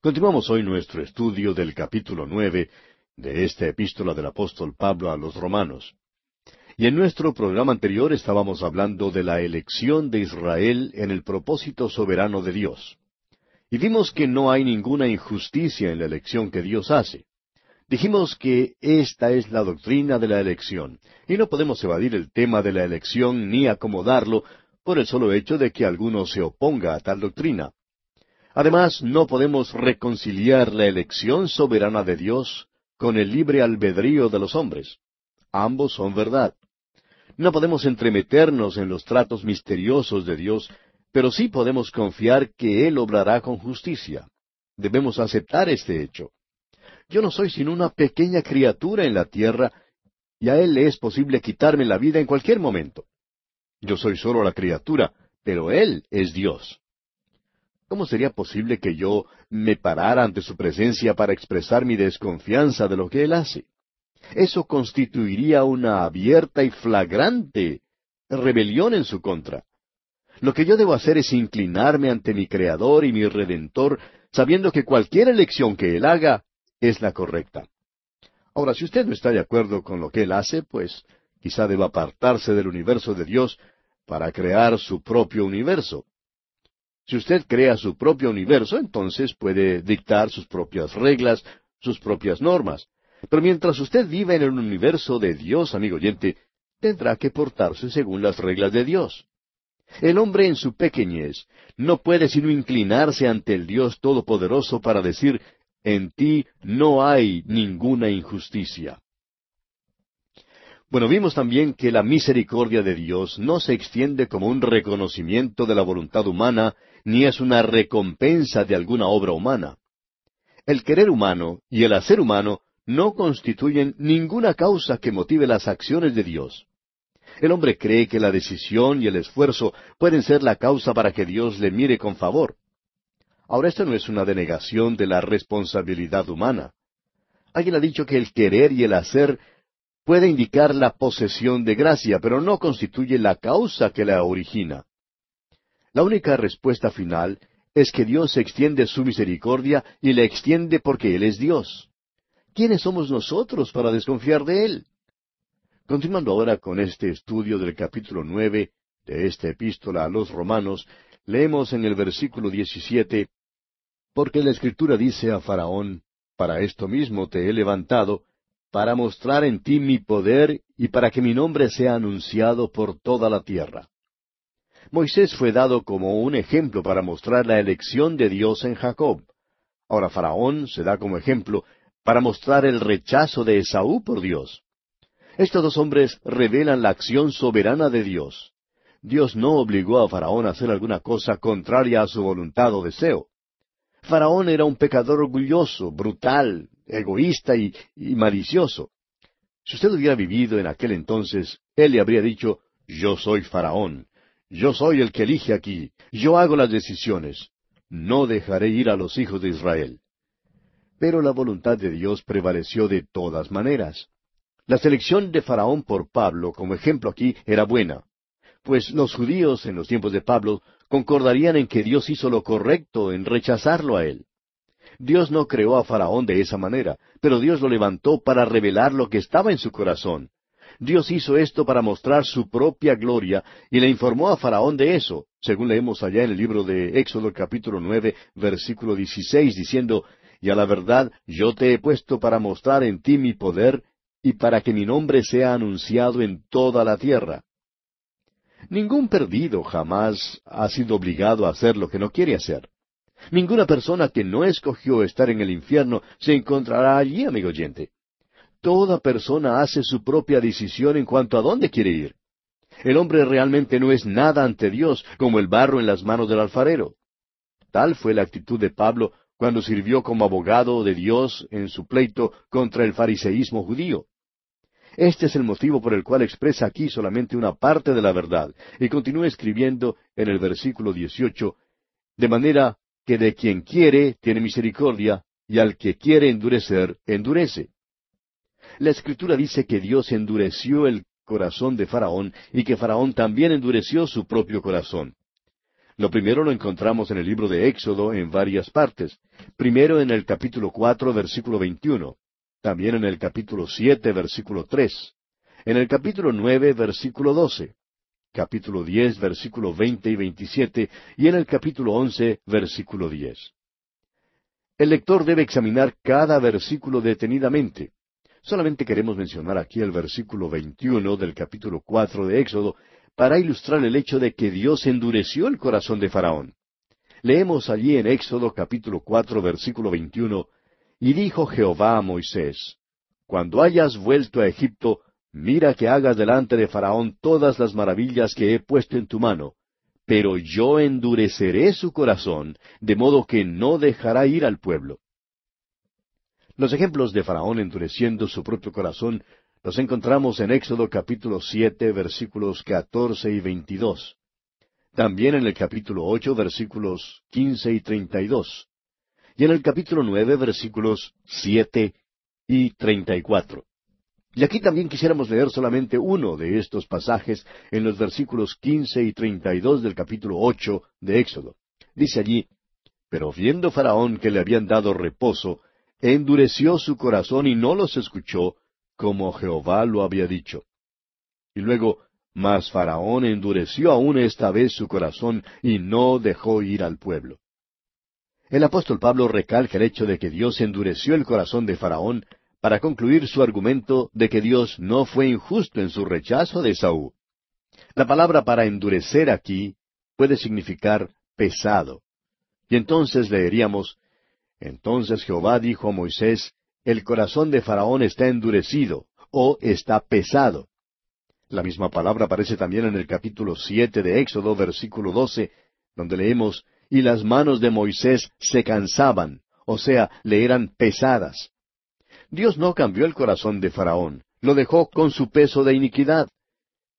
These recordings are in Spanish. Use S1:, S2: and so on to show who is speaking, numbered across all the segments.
S1: Continuamos hoy nuestro estudio del capítulo nueve de esta epístola del apóstol Pablo a los romanos. Y en nuestro programa anterior estábamos hablando de la elección de Israel en el propósito soberano de Dios. Y vimos que no hay ninguna injusticia en la elección que Dios hace. Dijimos que esta es la doctrina de la elección, y no podemos evadir el tema de la elección ni acomodarlo por el solo hecho de que alguno se oponga a tal doctrina. Además, no podemos reconciliar la elección soberana de Dios con el libre albedrío de los hombres. Ambos son verdad. No podemos entremeternos en los tratos misteriosos de Dios, pero sí podemos confiar que Él obrará con justicia. Debemos aceptar este hecho. Yo no soy sino una pequeña criatura en la tierra, y a Él le es posible quitarme la vida en cualquier momento. Yo soy solo la criatura, pero Él es Dios. ¿Cómo sería posible que yo me parara ante su presencia para expresar mi desconfianza de lo que Él hace? Eso constituiría una abierta y flagrante rebelión en su contra. Lo que yo debo hacer es inclinarme ante mi Creador y mi Redentor, sabiendo que cualquier elección que Él haga es la correcta. Ahora, si usted no está de acuerdo con lo que Él hace, pues quizá deba apartarse del universo de Dios para crear su propio universo. Si usted crea su propio universo, entonces puede dictar sus propias reglas, sus propias normas. Pero mientras usted vive en el universo de Dios, amigo oyente, tendrá que portarse según las reglas de Dios. El hombre en su pequeñez no puede sino inclinarse ante el Dios Todopoderoso para decir, en ti no hay ninguna injusticia. Bueno, vimos también que la misericordia de Dios no se extiende como un reconocimiento de la voluntad humana, ni es una recompensa de alguna obra humana. El querer humano y el hacer humano no constituyen ninguna causa que motive las acciones de Dios. El hombre cree que la decisión y el esfuerzo pueden ser la causa para que Dios le mire con favor. Ahora, esto no es una denegación de la responsabilidad humana. Alguien ha dicho que el querer y el hacer puede indicar la posesión de gracia, pero no constituye la causa que la origina. La única respuesta final es que Dios extiende su misericordia y la extiende porque Él es Dios. ¿Quiénes somos nosotros para desconfiar de Él? Continuando ahora con este estudio del capítulo nueve de esta epístola a los romanos, leemos en el versículo diecisiete, Porque la Escritura dice a Faraón, Para esto mismo te he levantado, para mostrar en ti mi poder y para que mi nombre sea anunciado por toda la tierra. Moisés fue dado como un ejemplo para mostrar la elección de Dios en Jacob. Ahora Faraón se da como ejemplo para mostrar el rechazo de Esaú por Dios. Estos dos hombres revelan la acción soberana de Dios. Dios no obligó a Faraón a hacer alguna cosa contraria a su voluntad o deseo. Faraón era un pecador orgulloso, brutal, egoísta y, malicioso. Si usted hubiera vivido en aquel entonces, él le habría dicho, yo soy Faraón, yo soy el que elige aquí, yo hago las decisiones, no dejaré ir a los hijos de Israel. Pero la voluntad de Dios prevaleció de todas maneras. La selección de Faraón por Pablo como ejemplo aquí era buena, pues los judíos en los tiempos de Pablo concordarían en que Dios hizo lo correcto en rechazarlo a él. Dios no creó a Faraón de esa manera, pero Dios lo levantó para revelar lo que estaba en su corazón. Dios hizo esto para mostrar su propia gloria y le informó a Faraón de eso, según leemos allá en el libro de Éxodo capítulo nueve, versículo dieciséis, diciendo, Y a la verdad yo te he puesto para mostrar en ti mi poder y para que mi nombre sea anunciado en toda la tierra. Ningún perdido jamás ha sido obligado a hacer lo que no quiere hacer. Ninguna persona que no escogió estar en el infierno se encontrará allí, amigo oyente. Toda persona hace su propia decisión en cuanto a dónde quiere ir. El hombre realmente no es nada ante Dios como el barro en las manos del alfarero. Tal fue la actitud de Pablo cuando sirvió como abogado de Dios en su pleito contra el fariseísmo judío. Este es el motivo por el cual expresa aquí solamente una parte de la verdad, y continúa escribiendo en el versículo 18, de manera que de quien quiere tiene misericordia, y al que quiere endurecer, endurece. La Escritura dice que Dios endureció el corazón de Faraón y que Faraón también endureció su propio corazón. Lo primero lo encontramos en el libro de Éxodo en varias partes. Primero en el capítulo cuatro, versículo veintiuno. También en el capítulo siete, versículo tres. En el capítulo nueve, versículo doce. Capítulo diez, versículo veinte y veintisiete. Y en el capítulo once, versículo diez. El lector debe examinar cada versículo detenidamente. Solamente queremos mencionar aquí el versículo veintiuno del capítulo cuatro de Éxodo para ilustrar el hecho de que Dios endureció el corazón de Faraón. Leemos allí en Éxodo capítulo cuatro versículo veintiuno Y dijo Jehová a Moisés, Cuando hayas vuelto a Egipto, mira que hagas delante de Faraón todas las maravillas que he puesto en tu mano, pero yo endureceré su corazón, de modo que no dejará ir al pueblo. Los ejemplos de Faraón endureciendo su propio corazón los encontramos en Éxodo capítulo siete versículos catorce y veintidós. También en el capítulo ocho versículos quince y treinta y dos. Y en el capítulo nueve versículos siete y treinta y. Y aquí también quisiéramos leer solamente uno de estos pasajes en los versículos quince y treinta y dos del capítulo ocho de Éxodo. Dice allí, Pero viendo Faraón que le habían dado reposo, endureció su corazón y no los escuchó, como Jehová lo había dicho. Y luego, mas Faraón endureció aún esta vez su corazón y no dejó ir al pueblo. El apóstol Pablo recalca el hecho de que Dios endureció el corazón de Faraón para concluir su argumento de que Dios no fue injusto en su rechazo de Saúl. La palabra para endurecer aquí puede significar pesado. Y entonces leeríamos, Entonces Jehová dijo a Moisés, El corazón de Faraón está endurecido, o está pesado. La misma palabra aparece también en el capítulo siete de Éxodo, versículo doce, donde leemos, Y las manos de Moisés se cansaban, o sea, le eran pesadas. Dios no cambió el corazón de Faraón, lo dejó con su peso de iniquidad.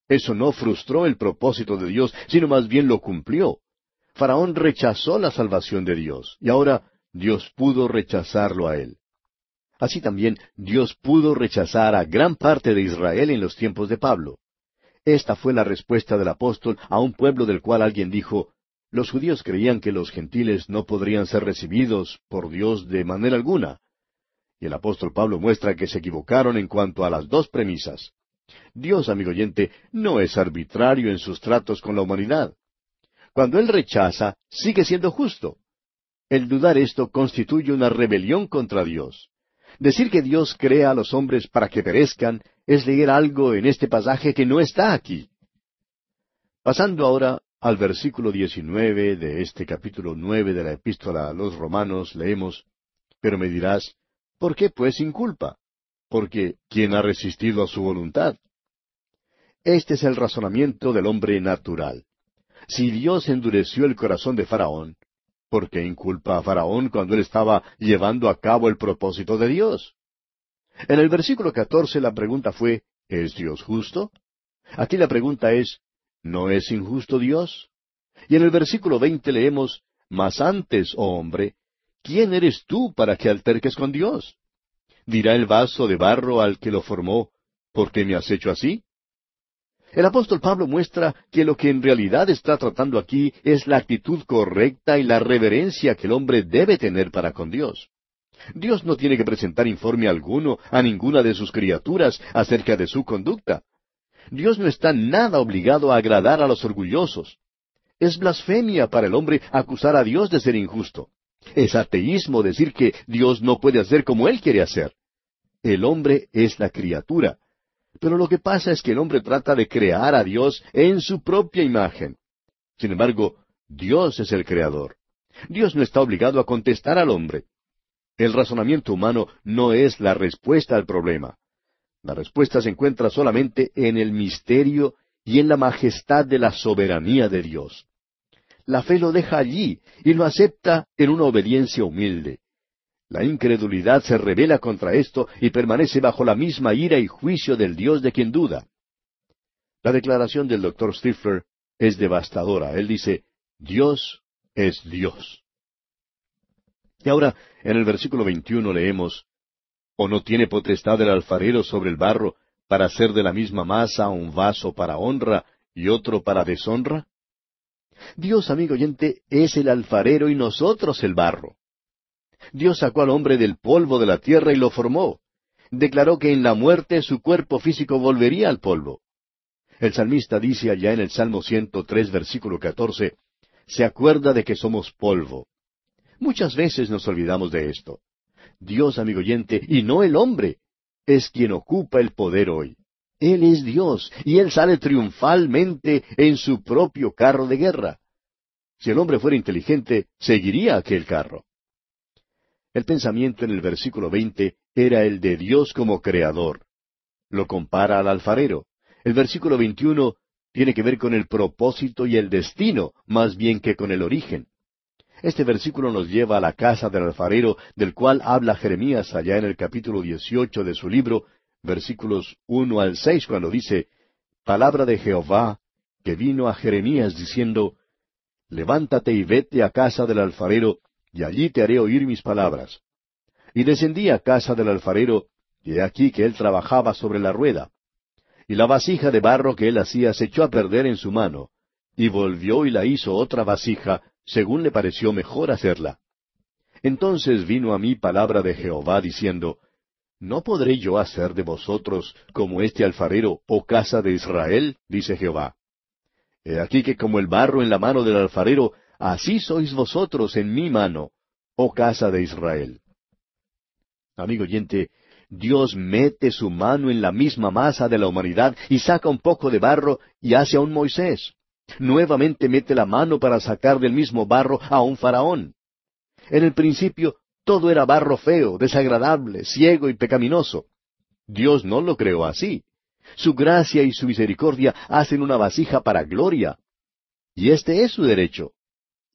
S1: Eso no frustró el propósito de Dios, sino más bien lo cumplió. Faraón rechazó la salvación de Dios, y ahora Dios pudo rechazarlo a él. Así también Dios pudo rechazar a gran parte de Israel en los tiempos de Pablo. Esta fue la respuesta del apóstol a un pueblo del cual alguien dijo, los judíos creían que los gentiles no podrían ser recibidos por Dios de manera alguna. Y el apóstol Pablo muestra que se equivocaron en cuanto a las dos premisas. Dios, amigo oyente, no es arbitrario en sus tratos con la humanidad. Cuando Él rechaza, sigue siendo justo. El dudar esto constituye una rebelión contra Dios. Decir que Dios crea a los hombres para que perezcan es leer algo en este pasaje que no está aquí. Pasando ahora al versículo 19 de este capítulo nueve de la epístola a los romanos, leemos, Pero me dirás, ¿Por qué pues sin culpa? Porque ¿quién ha resistido a su voluntad? Este es el razonamiento del hombre natural. Si Dios endureció el corazón de Faraón, ¿por qué inculpa a Faraón cuando él estaba llevando a cabo el propósito de Dios? En el versículo catorce la pregunta fue, ¿es Dios justo? Aquí la pregunta es, ¿no es injusto Dios? Y en el versículo veinte leemos, Mas antes, oh hombre, ¿quién eres tú para que alterques con Dios? Dirá el vaso de barro al que lo formó, ¿por qué me has hecho así? El apóstol Pablo muestra que lo que en realidad está tratando aquí es la actitud correcta y la reverencia que el hombre debe tener para con Dios. Dios no tiene que presentar informe alguno a ninguna de sus criaturas acerca de su conducta. Dios no está nada obligado a agradar a los orgullosos. Es blasfemia para el hombre acusar a Dios de ser injusto. Es ateísmo decir que Dios no puede hacer como Él quiere hacer. El hombre es la criatura. Pero lo que pasa es que el hombre trata de crear a Dios en su propia imagen. Sin embargo, Dios es el creador. Dios no está obligado a contestar al hombre. El razonamiento humano no es la respuesta al problema. La respuesta se encuentra solamente en el misterio y en la majestad de la soberanía de Dios la fe lo deja allí y lo acepta en una obediencia humilde. La incredulidad se revela contra esto y permanece bajo la misma ira y juicio del Dios de quien duda. La declaración del doctor Stifler es devastadora. Él dice, Dios es Dios. Y ahora, en el versículo 21 leemos, ¿O no tiene potestad el alfarero sobre el barro para hacer de la misma masa un vaso para honra y otro para deshonra? Dios, amigo oyente, es el alfarero y nosotros el barro. Dios sacó al hombre del polvo de la tierra y lo formó. Declaró que en la muerte su cuerpo físico volvería al polvo. El salmista dice allá en el Salmo 103, versículo 14, se acuerda de que somos polvo. Muchas veces nos olvidamos de esto. Dios, amigo oyente, y no el hombre, es quien ocupa el poder hoy. Él es Dios, y Él sale triunfalmente en su propio carro de guerra. Si el hombre fuera inteligente, seguiría aquel carro. El pensamiento en el versículo veinte era el de Dios como creador. Lo compara al alfarero. El versículo veintiuno tiene que ver con el propósito y el destino, más bien que con el origen. Este versículo nos lleva a la casa del alfarero, del cual habla Jeremías allá en el capítulo dieciocho de su libro, versículos uno al seis, cuando dice, Palabra de Jehová, que vino a Jeremías diciendo, Levántate y vete a casa del alfarero, y allí te haré oír mis palabras. Y descendí a casa del alfarero, y he aquí que él trabajaba sobre la rueda. Y la vasija de barro que él hacía se echó a perder en su mano, y volvió y la hizo otra vasija, según le pareció mejor hacerla. Entonces vino a mí palabra de Jehová diciendo, ¿No podré yo hacer de vosotros como este alfarero, oh casa de Israel? dice Jehová. He aquí que como el barro en la mano del alfarero, así sois vosotros en mi mano, oh casa de Israel. Amigo oyente, Dios mete su mano en la misma masa de la humanidad y saca un poco de barro y hace a un Moisés. Nuevamente mete la mano para sacar del mismo barro a un faraón. En el principio todo era barro feo, desagradable, ciego y pecaminoso. Dios no lo creó así. Su gracia y su misericordia hacen una vasija para gloria. Y este es su derecho.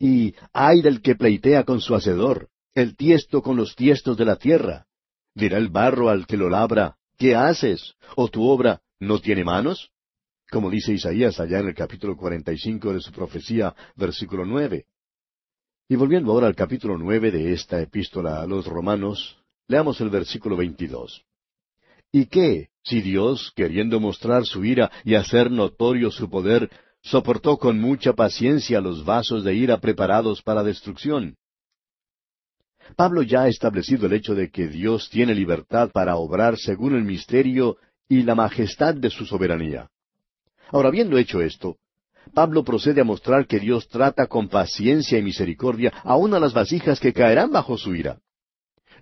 S1: Y ay del que pleitea con su hacedor, el tiesto con los tiestos de la tierra. Dirá el barro al que lo labra, ¿qué haces? ¿O tu obra no tiene manos? Como dice Isaías allá en el capítulo cuarenta y cinco de su profecía, versículo nueve. Y volviendo ahora al capítulo nueve de esta epístola a los romanos, leamos el versículo veintidós. ¿Y qué, si Dios, queriendo mostrar su ira y hacer notorio su poder, soportó con mucha paciencia los vasos de ira preparados para destrucción? Pablo ya ha establecido el hecho de que Dios tiene libertad para obrar según el misterio y la majestad de su soberanía. Ahora, habiendo hecho esto, Pablo procede a mostrar que Dios trata con paciencia y misericordia aun a las vasijas que caerán bajo su ira.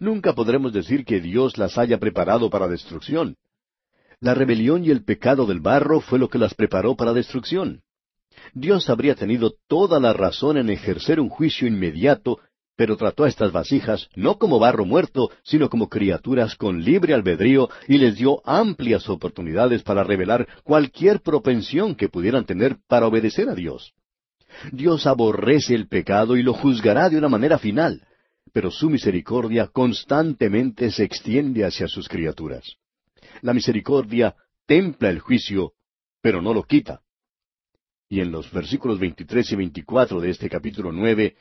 S1: Nunca podremos decir que Dios las haya preparado para destrucción. La rebelión y el pecado del barro fue lo que las preparó para destrucción. Dios habría tenido toda la razón en ejercer un juicio inmediato, pero trató a estas vasijas no como barro muerto, sino como criaturas con libre albedrío y les dio amplias oportunidades para revelar cualquier propensión que pudieran tener para obedecer a Dios. Dios aborrece el pecado y lo juzgará de una manera final pero su misericordia constantemente se extiende hacia sus criaturas. La misericordia templa el juicio, pero no lo quita. Y en los versículos 23 y 24 de este capítulo 9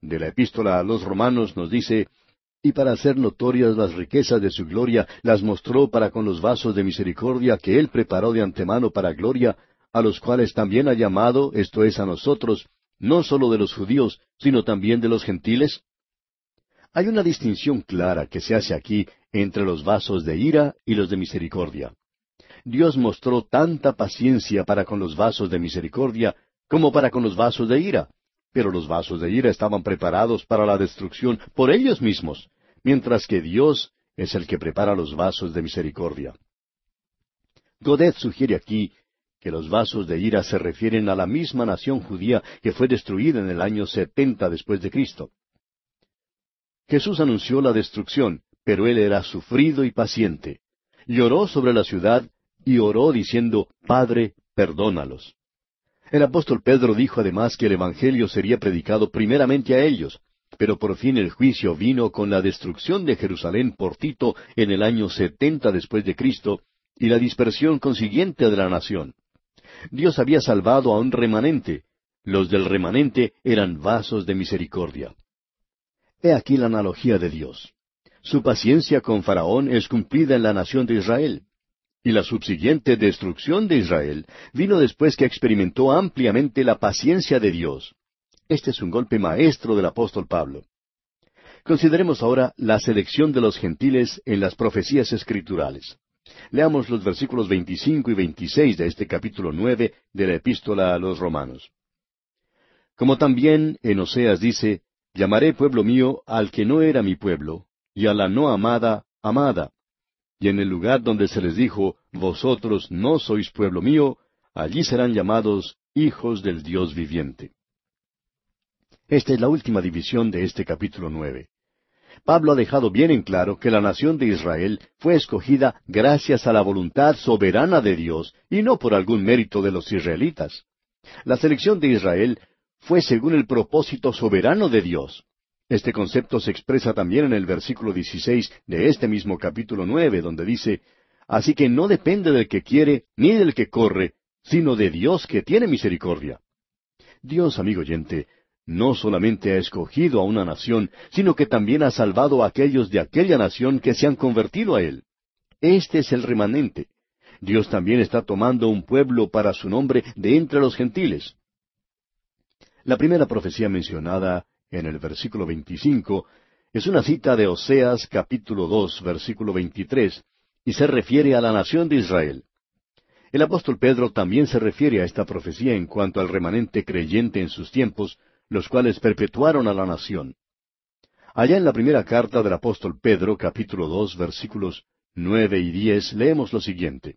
S1: de la epístola a los romanos nos dice, y para hacer notorias las riquezas de su gloria, las mostró para con los vasos de misericordia que él preparó de antemano para gloria, a los cuales también ha llamado, esto es a nosotros, no sólo de los judíos, sino también de los gentiles? Hay una distinción clara que se hace aquí entre los vasos de ira y los de misericordia. Dios mostró tanta paciencia para con los vasos de misericordia como para con los vasos de ira, pero los vasos de ira estaban preparados para la destrucción por ellos mismos, mientras que Dios es el que prepara los vasos de misericordia. Godet sugiere aquí que los vasos de ira se refieren a la misma nación judía que fue destruida en el año setenta después de Cristo. Jesús anunció la destrucción, pero él era sufrido y paciente. Lloró sobre la ciudad y oró diciendo, Padre, perdónalos. El apóstol Pedro dijo además que el Evangelio sería predicado primeramente a ellos, pero por fin el juicio vino con la destrucción de Jerusalén por Tito en el año setenta después de Cristo y la dispersión consiguiente de la nación. Dios había salvado a un remanente. Los del remanente eran vasos de misericordia. He aquí la analogía de Dios. Su paciencia con Faraón es cumplida en la nación de Israel. Y la subsiguiente destrucción de Israel vino después que experimentó ampliamente la paciencia de Dios. Este es un golpe maestro del apóstol Pablo. Consideremos ahora la selección de los gentiles en las profecías escriturales. Leamos los versículos 25 y 26 de este capítulo 9 de la epístola a los romanos. Como también en Oseas dice, llamaré pueblo mío al que no era mi pueblo, y a la no amada, amada. Y en el lugar donde se les dijo, vosotros no sois pueblo mío, allí serán llamados hijos del Dios viviente. Esta es la última división de este capítulo nueve. Pablo ha dejado bien en claro que la nación de Israel fue escogida gracias a la voluntad soberana de Dios y no por algún mérito de los israelitas. La selección de Israel fue según el propósito soberano de Dios. Este concepto se expresa también en el versículo 16 de este mismo capítulo nueve, donde dice, Así que no depende del que quiere ni del que corre, sino de Dios que tiene misericordia. Dios, amigo oyente, no solamente ha escogido a una nación, sino que también ha salvado a aquellos de aquella nación que se han convertido a Él. Este es el remanente. Dios también está tomando un pueblo para su nombre de entre los gentiles. La primera profecía mencionada en el versículo 25 es una cita de Oseas capítulo 2 versículo 23 y se refiere a la nación de Israel. El apóstol Pedro también se refiere a esta profecía en cuanto al remanente creyente en sus tiempos, los cuales perpetuaron a la nación. Allá en la primera carta del apóstol Pedro, capítulo dos, versículos nueve y diez, leemos lo siguiente.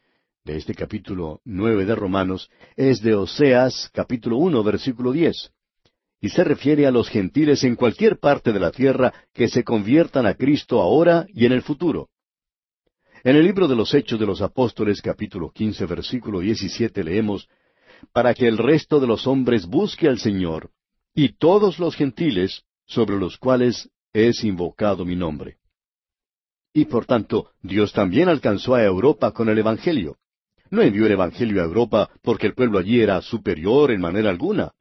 S1: de este capítulo nueve de Romanos es de Oseas capítulo uno versículo diez y se refiere a los gentiles en cualquier parte de la tierra que se conviertan a Cristo ahora y en el futuro. En el libro de los Hechos de los Apóstoles capítulo quince versículo diecisiete leemos para que el resto de los hombres busque al Señor, y todos los gentiles sobre los cuales es invocado mi nombre. Y por tanto, Dios también alcanzó a Europa con el Evangelio. No envió el Evangelio a Europa porque el pueblo allí era superior en manera alguna.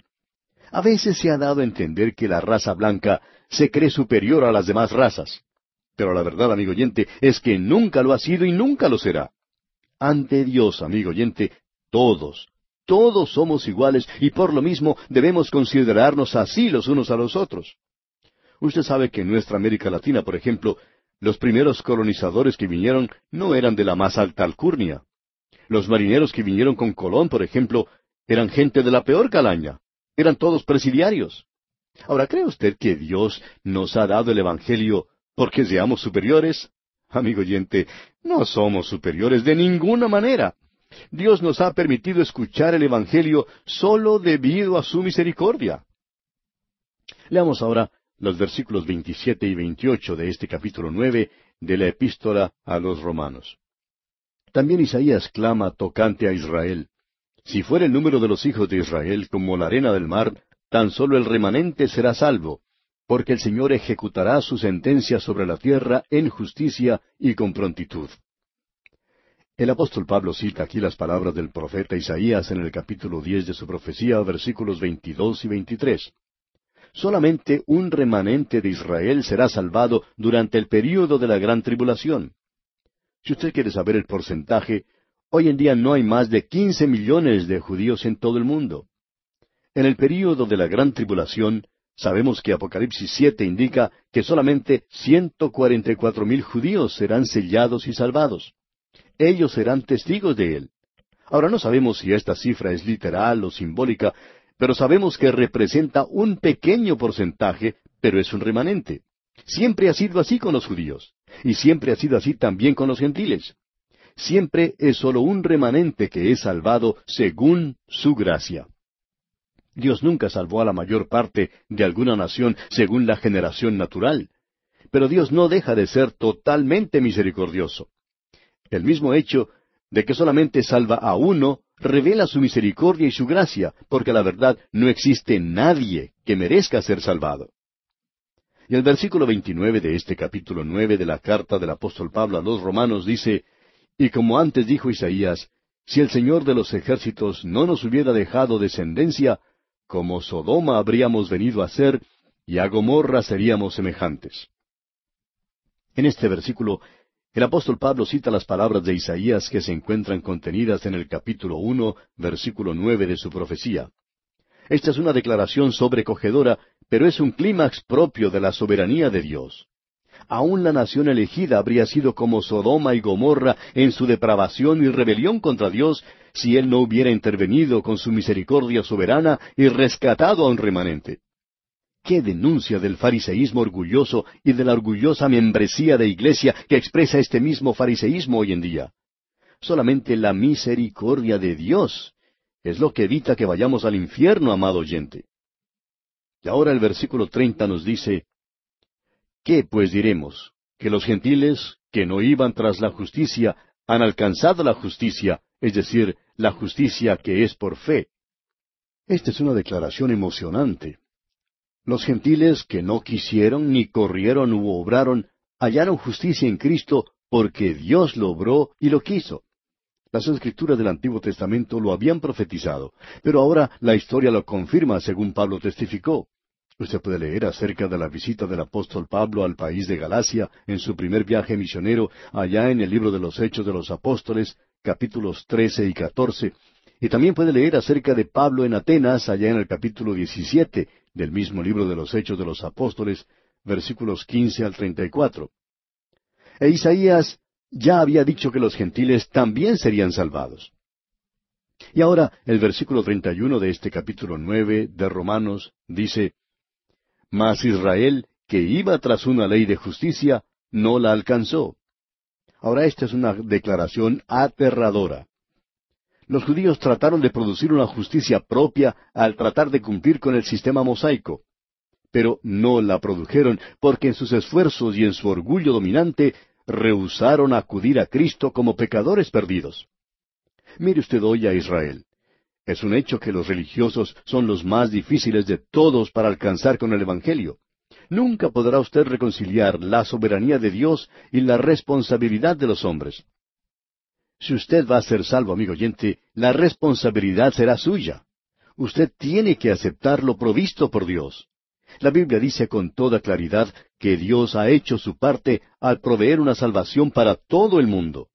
S1: A veces se ha dado a entender que la raza blanca se cree superior a las demás razas. Pero la verdad, amigo oyente, es que nunca lo ha sido y nunca lo será. Ante Dios, amigo oyente, todos, todos somos iguales y por lo mismo debemos considerarnos así los unos a los otros. Usted sabe que en nuestra América Latina, por ejemplo, los primeros colonizadores que vinieron no eran de la más alta alcurnia. Los marineros que vinieron con Colón, por ejemplo, eran gente de la peor calaña. Eran todos presidiarios. Ahora, ¿cree usted que Dios nos ha dado el Evangelio porque seamos superiores? Amigo oyente, no somos superiores de ninguna manera. Dios nos ha permitido escuchar el Evangelio solo debido a su misericordia. Leamos ahora los versículos 27 y 28 de este capítulo 9 de la epístola a los romanos. También Isaías clama tocante a Israel. Si fuera el número de los hijos de Israel como la arena del mar, tan solo el remanente será salvo, porque el Señor ejecutará su sentencia sobre la tierra en justicia y con prontitud. El apóstol Pablo cita aquí las palabras del profeta Isaías en el capítulo diez de su profecía, versículos veintidós y veintitrés. Solamente un remanente de Israel será salvado durante el período de la gran tribulación. Si usted quiere saber el porcentaje, hoy en día no hay más de quince millones de judíos en todo el mundo. En el período de la gran tribulación, sabemos que Apocalipsis siete indica que solamente ciento cuarenta y cuatro mil judíos serán sellados y salvados ellos serán testigos de él. Ahora no sabemos si esta cifra es literal o simbólica, pero sabemos que representa un pequeño porcentaje, pero es un remanente. Siempre ha sido así con los judíos, y siempre ha sido así también con los gentiles. Siempre es sólo un remanente que es salvado según su gracia. Dios nunca salvó a la mayor parte de alguna nación según la generación natural, pero Dios no deja de ser totalmente misericordioso. El mismo hecho de que solamente salva a uno, revela su misericordia y su gracia, porque la verdad no existe nadie que merezca ser salvado. Y el versículo 29 de este capítulo nueve de la carta del apóstol Pablo a los romanos dice, Y como antes dijo Isaías, si el Señor de los ejércitos no nos hubiera dejado descendencia, como Sodoma habríamos venido a ser, y a Gomorra seríamos semejantes. En este versículo, el apóstol Pablo cita las palabras de Isaías que se encuentran contenidas en el capítulo uno, versículo nueve de su profecía. Esta es una declaración sobrecogedora, pero es un clímax propio de la soberanía de Dios. Aún la nación elegida habría sido como Sodoma y Gomorra en su depravación y rebelión contra Dios si Él no hubiera intervenido con su misericordia soberana y rescatado a un remanente. ¡Qué denuncia del fariseísmo orgulloso y de la orgullosa membresía de iglesia que expresa este mismo fariseísmo hoy en día! Solamente la misericordia de Dios es lo que evita que vayamos al infierno, amado oyente. Y ahora el versículo treinta nos dice, ¿Qué pues diremos? ¿Que los gentiles, que no iban tras la justicia, han alcanzado la justicia, es decir, la justicia que es por fe? Esta es una declaración emocionante. Los gentiles que no quisieron, ni corrieron u obraron, hallaron justicia en Cristo porque Dios lo obró y lo quiso. Las escrituras del Antiguo Testamento lo habían profetizado, pero ahora la historia lo confirma según Pablo testificó. Usted puede leer acerca de la visita del apóstol Pablo al país de Galacia en su primer viaje misionero allá en el libro de los Hechos de los Apóstoles, capítulos trece y catorce, y también puede leer acerca de Pablo en Atenas allá en el capítulo diecisiete del mismo libro de los Hechos de los Apóstoles, versículos quince al treinta y cuatro. E Isaías ya había dicho que los gentiles también serían salvados. Y ahora el versículo treinta y uno de este capítulo nueve de Romanos dice, Mas Israel, que iba tras una ley de justicia, no la alcanzó. Ahora esta es una declaración aterradora. Los judíos trataron de producir una justicia propia al tratar de cumplir con el sistema mosaico. Pero no la produjeron porque en sus esfuerzos y en su orgullo dominante rehusaron acudir a Cristo como pecadores perdidos. Mire usted hoy a Israel. Es un hecho que los religiosos son los más difíciles de todos para alcanzar con el Evangelio. Nunca podrá usted reconciliar la soberanía de Dios y la responsabilidad de los hombres. Si usted va a ser salvo, amigo oyente, la responsabilidad será suya. Usted tiene que aceptar lo provisto por Dios. La Biblia dice con toda claridad que Dios ha hecho su parte al proveer una salvación para todo el mundo.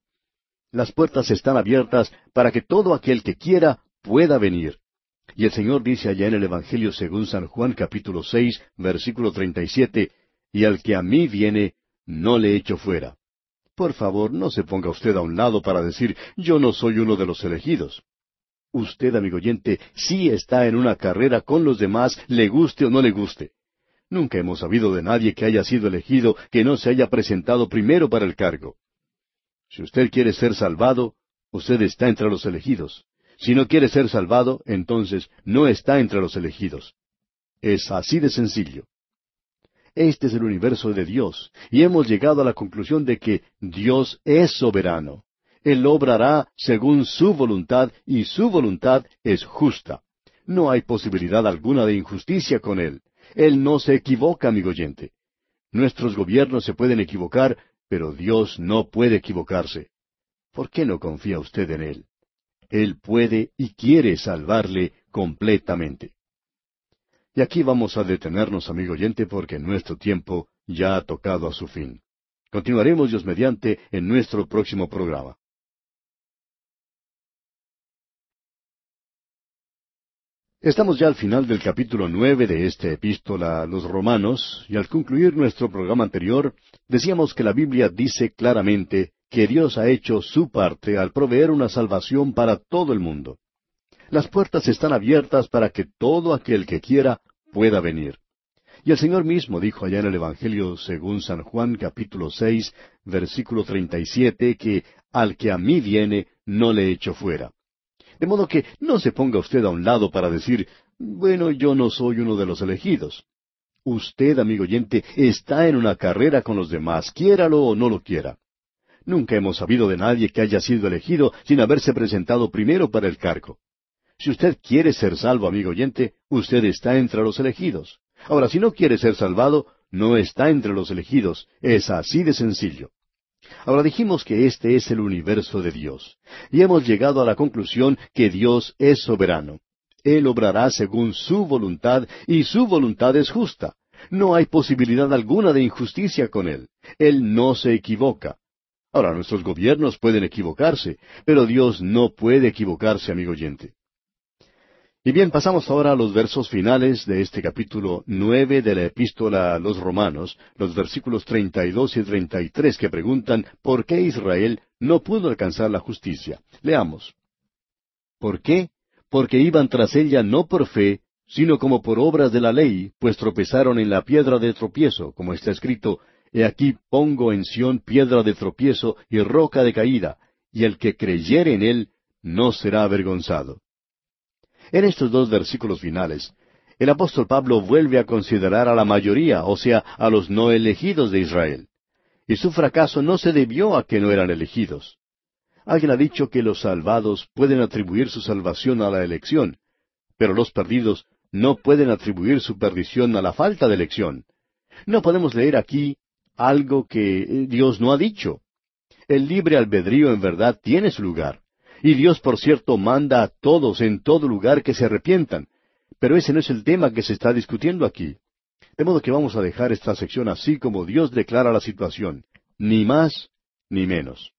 S1: Las puertas están abiertas para que todo aquel que quiera pueda venir. Y el Señor dice allá en el Evangelio según San Juan capítulo seis, versículo treinta y siete, y al que a mí viene, no le echo fuera. Por favor, no se ponga usted a un lado para decir, yo no soy uno de los elegidos. Usted, amigo oyente, sí está en una carrera con los demás, le guste o no le guste. Nunca hemos sabido de nadie que haya sido elegido que no se haya presentado primero para el cargo. Si usted quiere ser salvado, usted está entre los elegidos. Si no quiere ser salvado, entonces no está entre los elegidos. Es así de sencillo. Este es el universo de Dios, y hemos llegado a la conclusión de que Dios es soberano. Él obrará según su voluntad, y su voluntad es justa. No hay posibilidad alguna de injusticia con Él. Él no se equivoca, amigo oyente. Nuestros gobiernos se pueden equivocar, pero Dios no puede equivocarse. ¿Por qué no confía usted en Él? Él puede y quiere salvarle completamente. Y aquí vamos a detenernos, amigo oyente, porque nuestro tiempo ya ha tocado a su fin. Continuaremos, Dios mediante, en nuestro próximo programa. Estamos ya al final del capítulo nueve de esta epístola a los romanos, y al concluir nuestro programa anterior, decíamos que la Biblia dice claramente que Dios ha hecho su parte al proveer una salvación para todo el mundo. Las puertas están abiertas para que todo aquel que quiera pueda venir. Y el Señor mismo dijo allá en el Evangelio según San Juan capítulo seis, versículo treinta y siete, que al que a mí viene, no le echo fuera. De modo que no se ponga usted a un lado para decir, bueno, yo no soy uno de los elegidos. Usted, amigo oyente, está en una carrera con los demás, quiéralo o no lo quiera. Nunca hemos sabido de nadie que haya sido elegido sin haberse presentado primero para el cargo. Si usted quiere ser salvo, amigo oyente, usted está entre los elegidos. Ahora, si no quiere ser salvado, no está entre los elegidos. Es así de sencillo. Ahora dijimos que este es el universo de Dios, y hemos llegado a la conclusión que Dios es soberano. Él obrará según su voluntad, y su voluntad es justa. No hay posibilidad alguna de injusticia con Él. Él no se equivoca. Ahora, nuestros gobiernos pueden equivocarse, pero Dios no puede equivocarse, amigo oyente. Y bien, pasamos ahora a los versos finales de este capítulo nueve de la epístola a los romanos, los versículos treinta y dos y treinta y tres que preguntan ¿por qué Israel no pudo alcanzar la justicia? Leamos. ¿Por qué? Porque iban tras ella no por fe, sino como por obras de la ley, pues tropezaron en la piedra de tropiezo, como está escrito, He aquí pongo en Sión piedra de tropiezo y roca de caída, y el que creyere en él no será avergonzado. En estos dos versículos finales, el apóstol Pablo vuelve a considerar a la mayoría, o sea, a los no elegidos de Israel. Y su fracaso no se debió a que no eran elegidos. Alguien ha dicho que los salvados pueden atribuir su salvación a la elección, pero los perdidos no pueden atribuir su perdición a la falta de elección. No podemos leer aquí algo que eh, Dios no ha dicho. El libre albedrío en verdad tiene su lugar. Y Dios, por cierto, manda a todos en todo lugar que se arrepientan. Pero ese no es el tema que se está discutiendo aquí. De modo que vamos a dejar esta sección así como Dios declara la situación, ni más ni menos.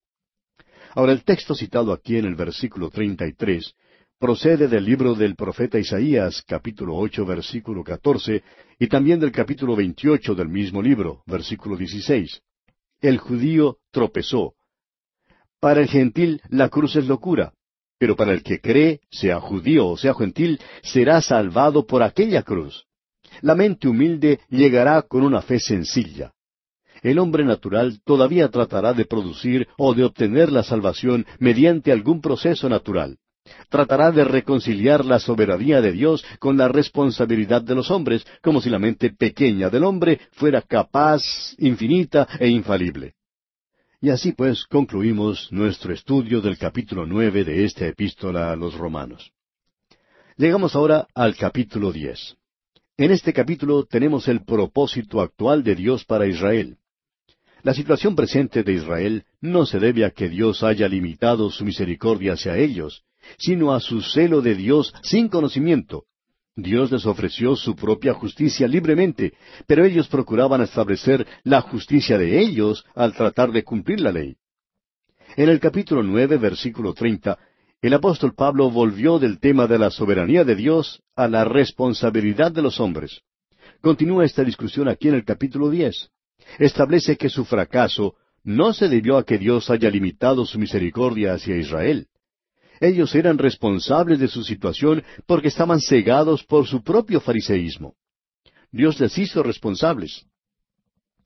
S1: Ahora el texto citado aquí en el versículo 33 procede del libro del profeta Isaías, capítulo ocho, versículo 14, y también del capítulo 28 del mismo libro, versículo 16. El judío tropezó, para el gentil la cruz es locura, pero para el que cree, sea judío o sea gentil, será salvado por aquella cruz. La mente humilde llegará con una fe sencilla. El hombre natural todavía tratará de producir o de obtener la salvación mediante algún proceso natural. Tratará de reconciliar la soberanía de Dios con la responsabilidad de los hombres, como si la mente pequeña del hombre fuera capaz, infinita e infalible. Y así pues concluimos nuestro estudio del capítulo nueve de esta epístola a los romanos. Llegamos ahora al capítulo diez. En este capítulo tenemos el propósito actual de Dios para Israel. La situación presente de Israel no se debe a que Dios haya limitado su misericordia hacia ellos, sino a su celo de Dios sin conocimiento, Dios les ofreció su propia justicia libremente, pero ellos procuraban establecer la justicia de ellos al tratar de cumplir la ley. En el capítulo nueve, versículo treinta, el apóstol Pablo volvió del tema de la soberanía de Dios a la responsabilidad de los hombres. Continúa esta discusión aquí en el capítulo diez. Establece que su fracaso no se debió a que Dios haya limitado su misericordia hacia Israel. Ellos eran responsables de su situación porque estaban cegados por su propio fariseísmo. Dios les hizo responsables.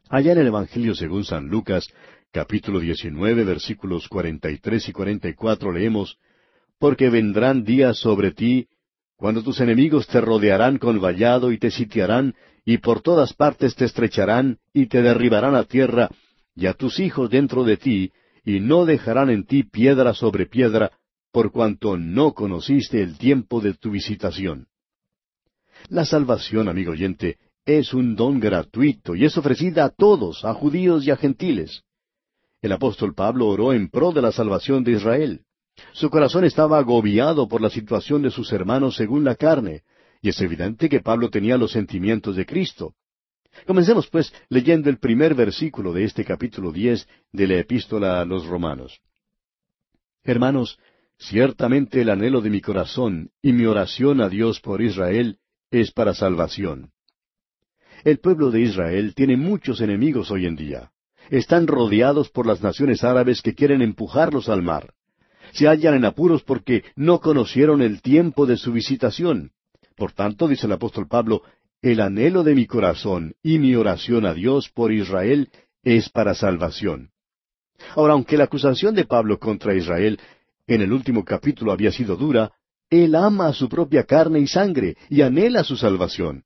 S1: Allá en el Evangelio según San Lucas, capítulo 19, versículos 43 y 44 leemos, Porque vendrán días sobre ti, cuando tus enemigos te rodearán con vallado y te sitiarán, y por todas partes te estrecharán y te derribarán a tierra, y a tus hijos dentro de ti, y no dejarán en ti piedra sobre piedra, por cuanto no conociste el tiempo de tu visitación. La salvación, amigo oyente, es un don gratuito y es ofrecida a todos, a judíos y a gentiles. El apóstol Pablo oró en pro de la salvación de Israel. Su corazón estaba agobiado por la situación de sus hermanos según la carne, y es evidente que Pablo tenía los sentimientos de Cristo. Comencemos, pues, leyendo el primer versículo de este capítulo diez de la epístola a los romanos. Hermanos, Ciertamente el anhelo de mi corazón y mi oración a Dios por Israel es para salvación. El pueblo de Israel tiene muchos enemigos hoy en día. Están rodeados por las naciones árabes que quieren empujarlos al mar. Se hallan en apuros porque no conocieron el tiempo de su visitación. Por tanto, dice el apóstol Pablo, el anhelo de mi corazón y mi oración a Dios por Israel es para salvación. Ahora, aunque la acusación de Pablo contra Israel en el último capítulo había sido dura, Él ama a su propia carne y sangre y anhela su salvación.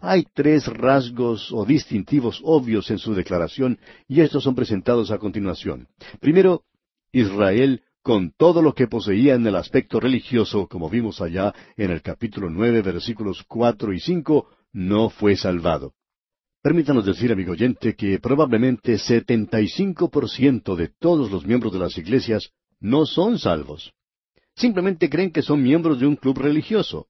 S1: Hay tres rasgos o distintivos obvios en su declaración y estos son presentados a continuación. Primero, Israel con todo lo que poseía en el aspecto religioso, como vimos allá en el capítulo nueve, versículos cuatro y cinco, no fue salvado. Permítanos decir, amigo oyente, que probablemente 75% de todos los miembros de las iglesias no son salvos. Simplemente creen que son miembros de un club religioso.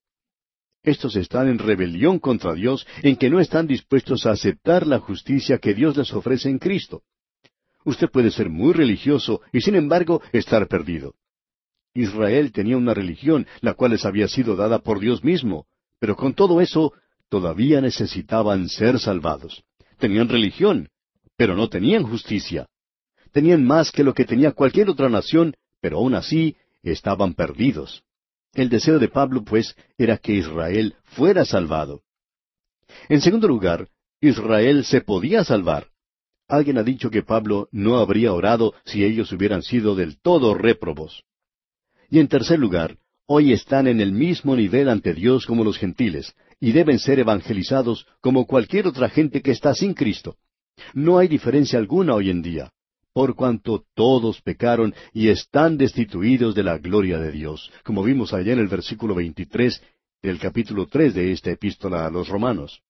S1: Estos están en rebelión contra Dios, en que no están dispuestos a aceptar la justicia que Dios les ofrece en Cristo. Usted puede ser muy religioso y sin embargo estar perdido. Israel tenía una religión, la cual les había sido dada por Dios mismo, pero con todo eso todavía necesitaban ser salvados. Tenían religión, pero no tenían justicia. Tenían más que lo que tenía cualquier otra nación, pero aún así estaban perdidos. El deseo de Pablo, pues, era que Israel fuera salvado. En segundo lugar, Israel se podía salvar. Alguien ha dicho que Pablo no habría orado si ellos hubieran sido del todo réprobos. Y en tercer lugar, hoy están en el mismo nivel ante Dios como los gentiles, y deben ser evangelizados como cualquier otra gente que está sin Cristo. No hay diferencia alguna hoy en día por cuanto todos pecaron y están destituidos de la gloria de Dios, como vimos allá en el versículo 23 del capítulo 3 de esta epístola a los romanos.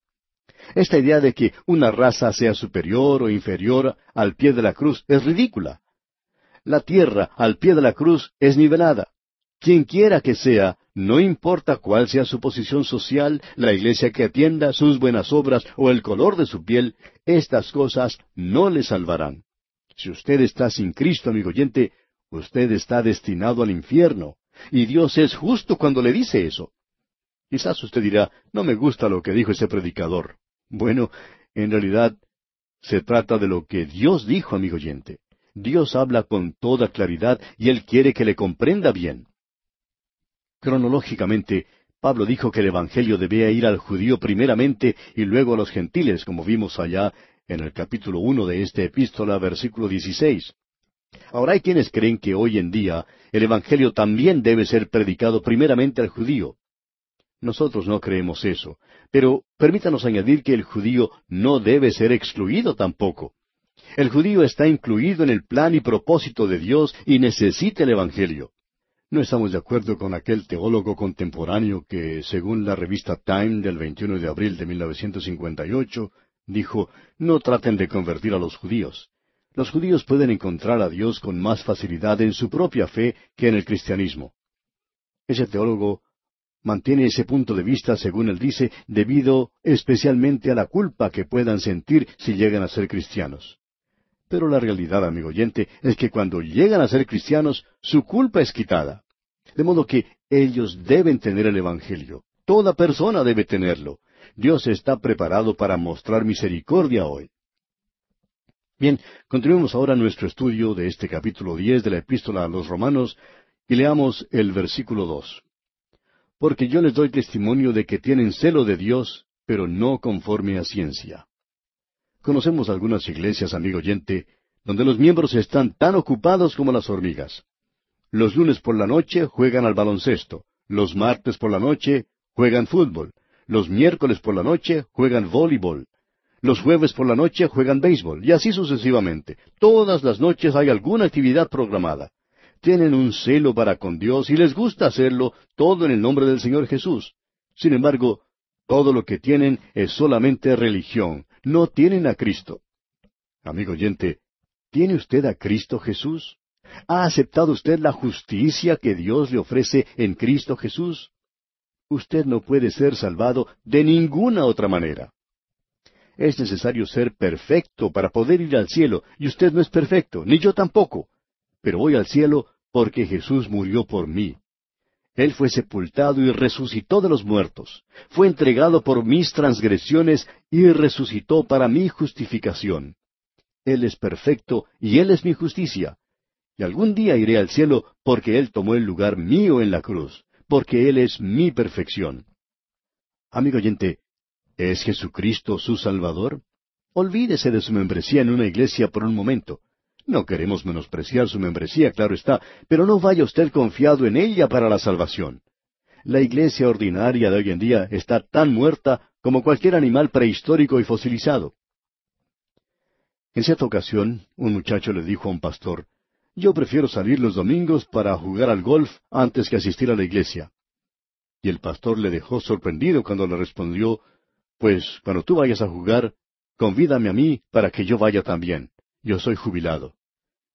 S1: Esta idea de que una raza sea superior o inferior al pie de la cruz es ridícula. La tierra al pie de la cruz es nivelada. Quien quiera que sea, no importa cuál sea su posición social, la iglesia que atienda, sus buenas obras o el color de su piel, estas cosas no le salvarán. Si usted está sin Cristo, amigo oyente, usted está destinado al infierno. Y Dios es justo cuando le dice eso. Quizás usted dirá, no me gusta lo que dijo ese predicador. Bueno, en realidad se trata de lo que Dios dijo, amigo oyente. Dios habla con toda claridad y Él quiere que le comprenda bien. Cronológicamente, Pablo dijo que el Evangelio debía ir al judío primeramente y luego a los gentiles, como vimos allá en el capítulo uno de esta epístola, versículo dieciséis. Ahora hay quienes creen que hoy en día el Evangelio también debe ser predicado primeramente al judío. Nosotros no creemos eso, pero permítanos añadir que el judío no debe ser excluido tampoco. El judío está incluido en el plan y propósito de Dios y necesita el Evangelio. No estamos de acuerdo con aquel teólogo contemporáneo que, según la revista Time del 21 de abril de 1958, dijo, no traten de convertir a los judíos. Los judíos pueden encontrar a Dios con más facilidad en su propia fe que en el cristianismo. Ese teólogo mantiene ese punto de vista, según él dice, debido especialmente a la culpa que puedan sentir si llegan a ser cristianos. Pero la realidad, amigo oyente, es que cuando llegan a ser cristianos, su culpa es quitada. De modo que ellos deben tener el Evangelio. Toda persona debe tenerlo. Dios está preparado para mostrar misericordia hoy. Bien, continuemos ahora nuestro estudio de este capítulo diez de la epístola a los romanos y leamos el versículo dos. Porque yo les doy testimonio de que tienen celo de Dios, pero no conforme a ciencia. Conocemos algunas iglesias, amigo oyente, donde los miembros están tan ocupados como las hormigas. Los lunes por la noche juegan al baloncesto, los martes por la noche juegan fútbol, los miércoles por la noche juegan voleibol. Los jueves por la noche juegan béisbol. Y así sucesivamente. Todas las noches hay alguna actividad programada. Tienen un celo para con Dios y les gusta hacerlo todo en el nombre del Señor Jesús. Sin embargo, todo lo que tienen es solamente religión. No tienen a Cristo. Amigo oyente, ¿tiene usted a Cristo Jesús? ¿Ha aceptado usted la justicia que Dios le ofrece en Cristo Jesús? Usted no puede ser salvado de ninguna otra manera. Es necesario ser perfecto para poder ir al cielo, y usted no es perfecto, ni yo tampoco. Pero voy al cielo porque Jesús murió por mí. Él fue sepultado y resucitó de los muertos. Fue entregado por mis transgresiones y resucitó para mi justificación. Él es perfecto y Él es mi justicia. Y algún día iré al cielo porque Él tomó el lugar mío en la cruz porque Él es mi perfección. Amigo oyente, ¿es Jesucristo su Salvador? Olvídese de su membresía en una iglesia por un momento. No queremos menospreciar su membresía, claro está, pero no vaya usted confiado en ella para la salvación. La iglesia ordinaria de hoy en día está tan muerta como cualquier animal prehistórico y fosilizado. En cierta ocasión, un muchacho le dijo a un pastor, Yo prefiero salir los domingos para jugar al golf antes que asistir a la iglesia. Y el pastor le dejó sorprendido cuando le respondió, Pues cuando tú vayas a jugar, convídame a mí para que yo vaya también. Yo soy jubilado.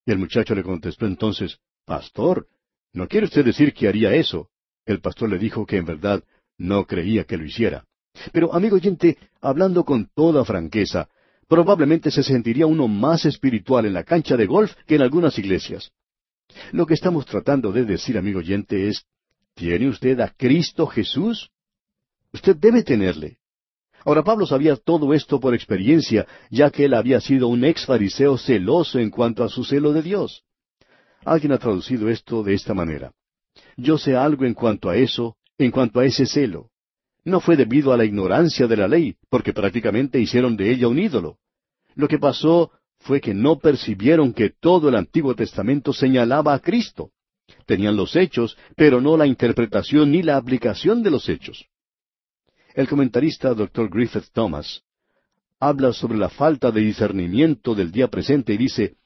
S1: Y el muchacho le contestó entonces, Pastor, ¿no quiere usted decir que haría eso? El pastor le dijo que en verdad no creía que lo hiciera. Pero, amigo oyente, hablando con toda franqueza, probablemente se sentiría uno más espiritual en la cancha de golf que en algunas iglesias. Lo que estamos tratando de decir, amigo oyente, es, ¿tiene usted a Cristo Jesús? Usted debe tenerle. Ahora Pablo sabía todo esto por experiencia, ya que él había sido un ex fariseo celoso en cuanto a su celo de Dios. Alguien ha traducido esto de esta manera. Yo sé algo en cuanto a eso, en cuanto a ese celo. No fue debido a la ignorancia de la ley, porque prácticamente hicieron de ella un ídolo. Lo que pasó fue que no percibieron que todo el Antiguo Testamento señalaba a Cristo. Tenían los hechos, pero no la interpretación ni la aplicación de los hechos. El comentarista Dr. Griffith Thomas habla sobre la falta de discernimiento del día presente y dice,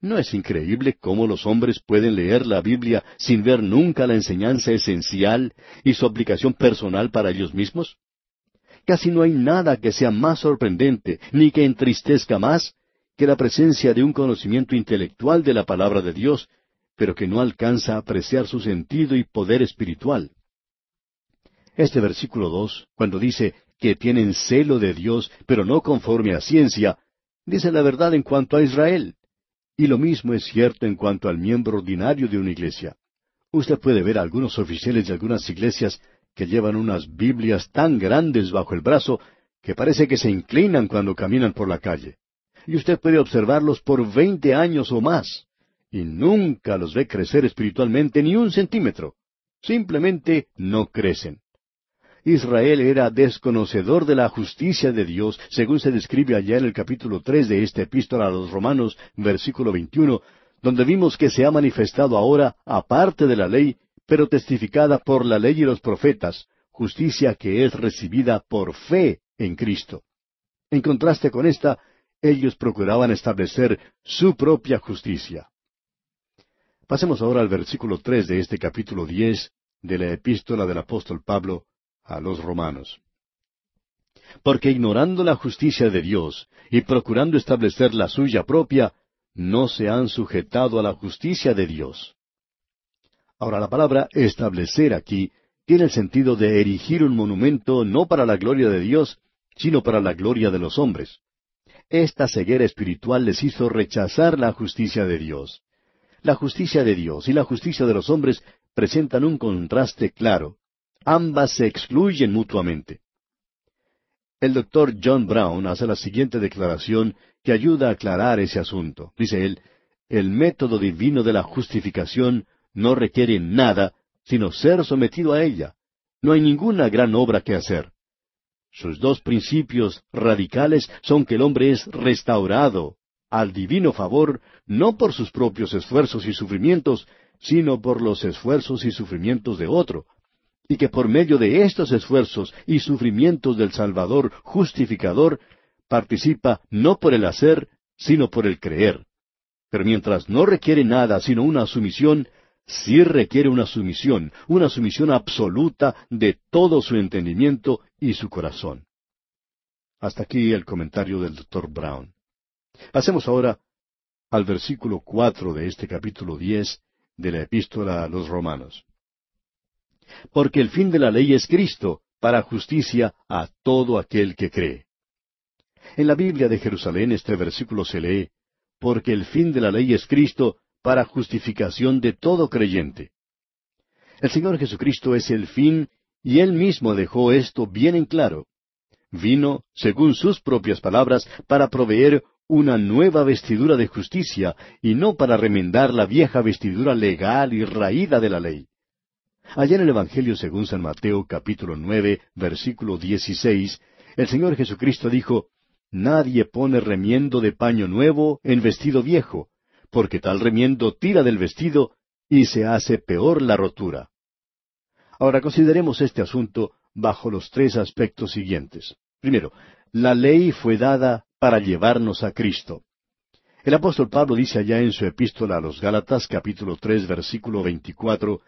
S1: ¿No es increíble cómo los hombres pueden leer la Biblia sin ver nunca la enseñanza esencial y su aplicación personal para ellos mismos? Casi no hay nada que sea más sorprendente ni que entristezca más que la presencia de un conocimiento intelectual de la palabra de Dios, pero que no alcanza a apreciar su sentido y poder espiritual. Este versículo dos, cuando dice que tienen celo de Dios, pero no conforme a ciencia, dice la verdad en cuanto a Israel. Y lo mismo es cierto en cuanto al miembro ordinario de una iglesia. Usted puede ver a algunos oficiales de algunas iglesias que llevan unas Biblias tan grandes bajo el brazo que parece que se inclinan cuando caminan por la calle. Y usted puede observarlos por veinte años o más, y nunca los ve crecer espiritualmente ni un centímetro. Simplemente no crecen. Israel era desconocedor de la justicia de Dios, según se describe allá en el capítulo tres de esta epístola a los Romanos, versículo 21, donde vimos que se ha manifestado ahora, aparte de la ley, pero testificada por la ley y los profetas, justicia que es recibida por fe en Cristo. En contraste con esta, ellos procuraban establecer su propia justicia. Pasemos ahora al versículo tres de este capítulo diez de la epístola del apóstol Pablo a los romanos. Porque ignorando la justicia de Dios y procurando establecer la suya propia, no se han sujetado a la justicia de Dios. Ahora la palabra establecer aquí tiene el sentido de erigir un monumento no para la gloria de Dios, sino para la gloria de los hombres. Esta ceguera espiritual les hizo rechazar la justicia de Dios. La justicia de Dios y la justicia de los hombres presentan un contraste claro. Ambas se excluyen mutuamente. El doctor John Brown hace la siguiente declaración que ayuda a aclarar ese asunto. Dice él, el método divino de la justificación no requiere nada sino ser sometido a ella. No hay ninguna gran obra que hacer. Sus dos principios radicales son que el hombre es restaurado al divino favor no por sus propios esfuerzos y sufrimientos, sino por los esfuerzos y sufrimientos de otro, y que por medio de estos esfuerzos y sufrimientos del Salvador justificador, participa no por el hacer, sino por el creer. Pero mientras no requiere nada sino una sumisión, sí requiere una sumisión, una sumisión absoluta de todo su entendimiento y su corazón. Hasta aquí el comentario del doctor Brown. Pasemos ahora al versículo cuatro de este capítulo diez de la epístola a los Romanos porque el fin de la ley es Cristo, para justicia a todo aquel que cree. En la Biblia de Jerusalén este versículo se lee, porque el fin de la ley es Cristo, para justificación de todo creyente. El Señor Jesucristo es el fin, y Él mismo dejó esto bien en claro. Vino, según sus propias palabras, para proveer una nueva vestidura de justicia, y no para remendar la vieja vestidura legal y raída de la ley. Allá en el Evangelio según San Mateo capítulo nueve versículo dieciséis, el Señor Jesucristo dijo, Nadie pone remiendo de paño nuevo en vestido viejo, porque tal remiendo tira del vestido y se hace peor la rotura. Ahora consideremos este asunto bajo los tres aspectos siguientes. Primero, la ley fue dada para llevarnos a Cristo. El apóstol Pablo dice allá en su epístola a los Gálatas capítulo tres versículo veinticuatro,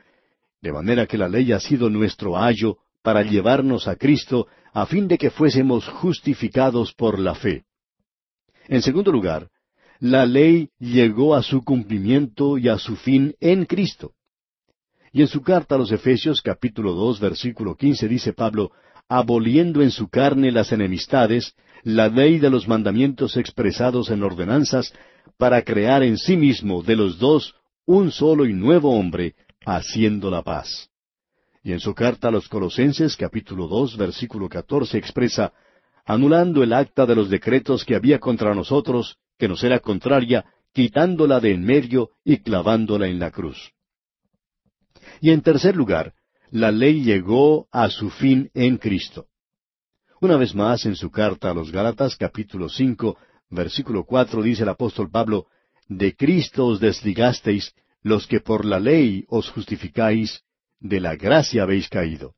S1: de manera que la ley ha sido nuestro ayo para llevarnos a Cristo, a fin de que fuésemos justificados por la fe. En segundo lugar, la ley llegó a su cumplimiento y a su fin en Cristo. Y en su carta a los Efesios capítulo dos versículo quince dice Pablo, aboliendo en su carne las enemistades, la ley de los mandamientos expresados en ordenanzas, para crear en sí mismo de los dos un solo y nuevo hombre, haciendo la paz. Y en su carta a los Colosenses capítulo dos versículo catorce expresa, anulando el acta de los decretos que había contra nosotros, que nos era contraria, quitándola de en medio y clavándola en la cruz. Y en tercer lugar, la ley llegó a su fin en Cristo. Una vez más, en su carta a los Gálatas, capítulo cinco, versículo cuatro, dice el apóstol Pablo, De Cristo os desligasteis, los que por la ley os justificáis, de la gracia habéis caído.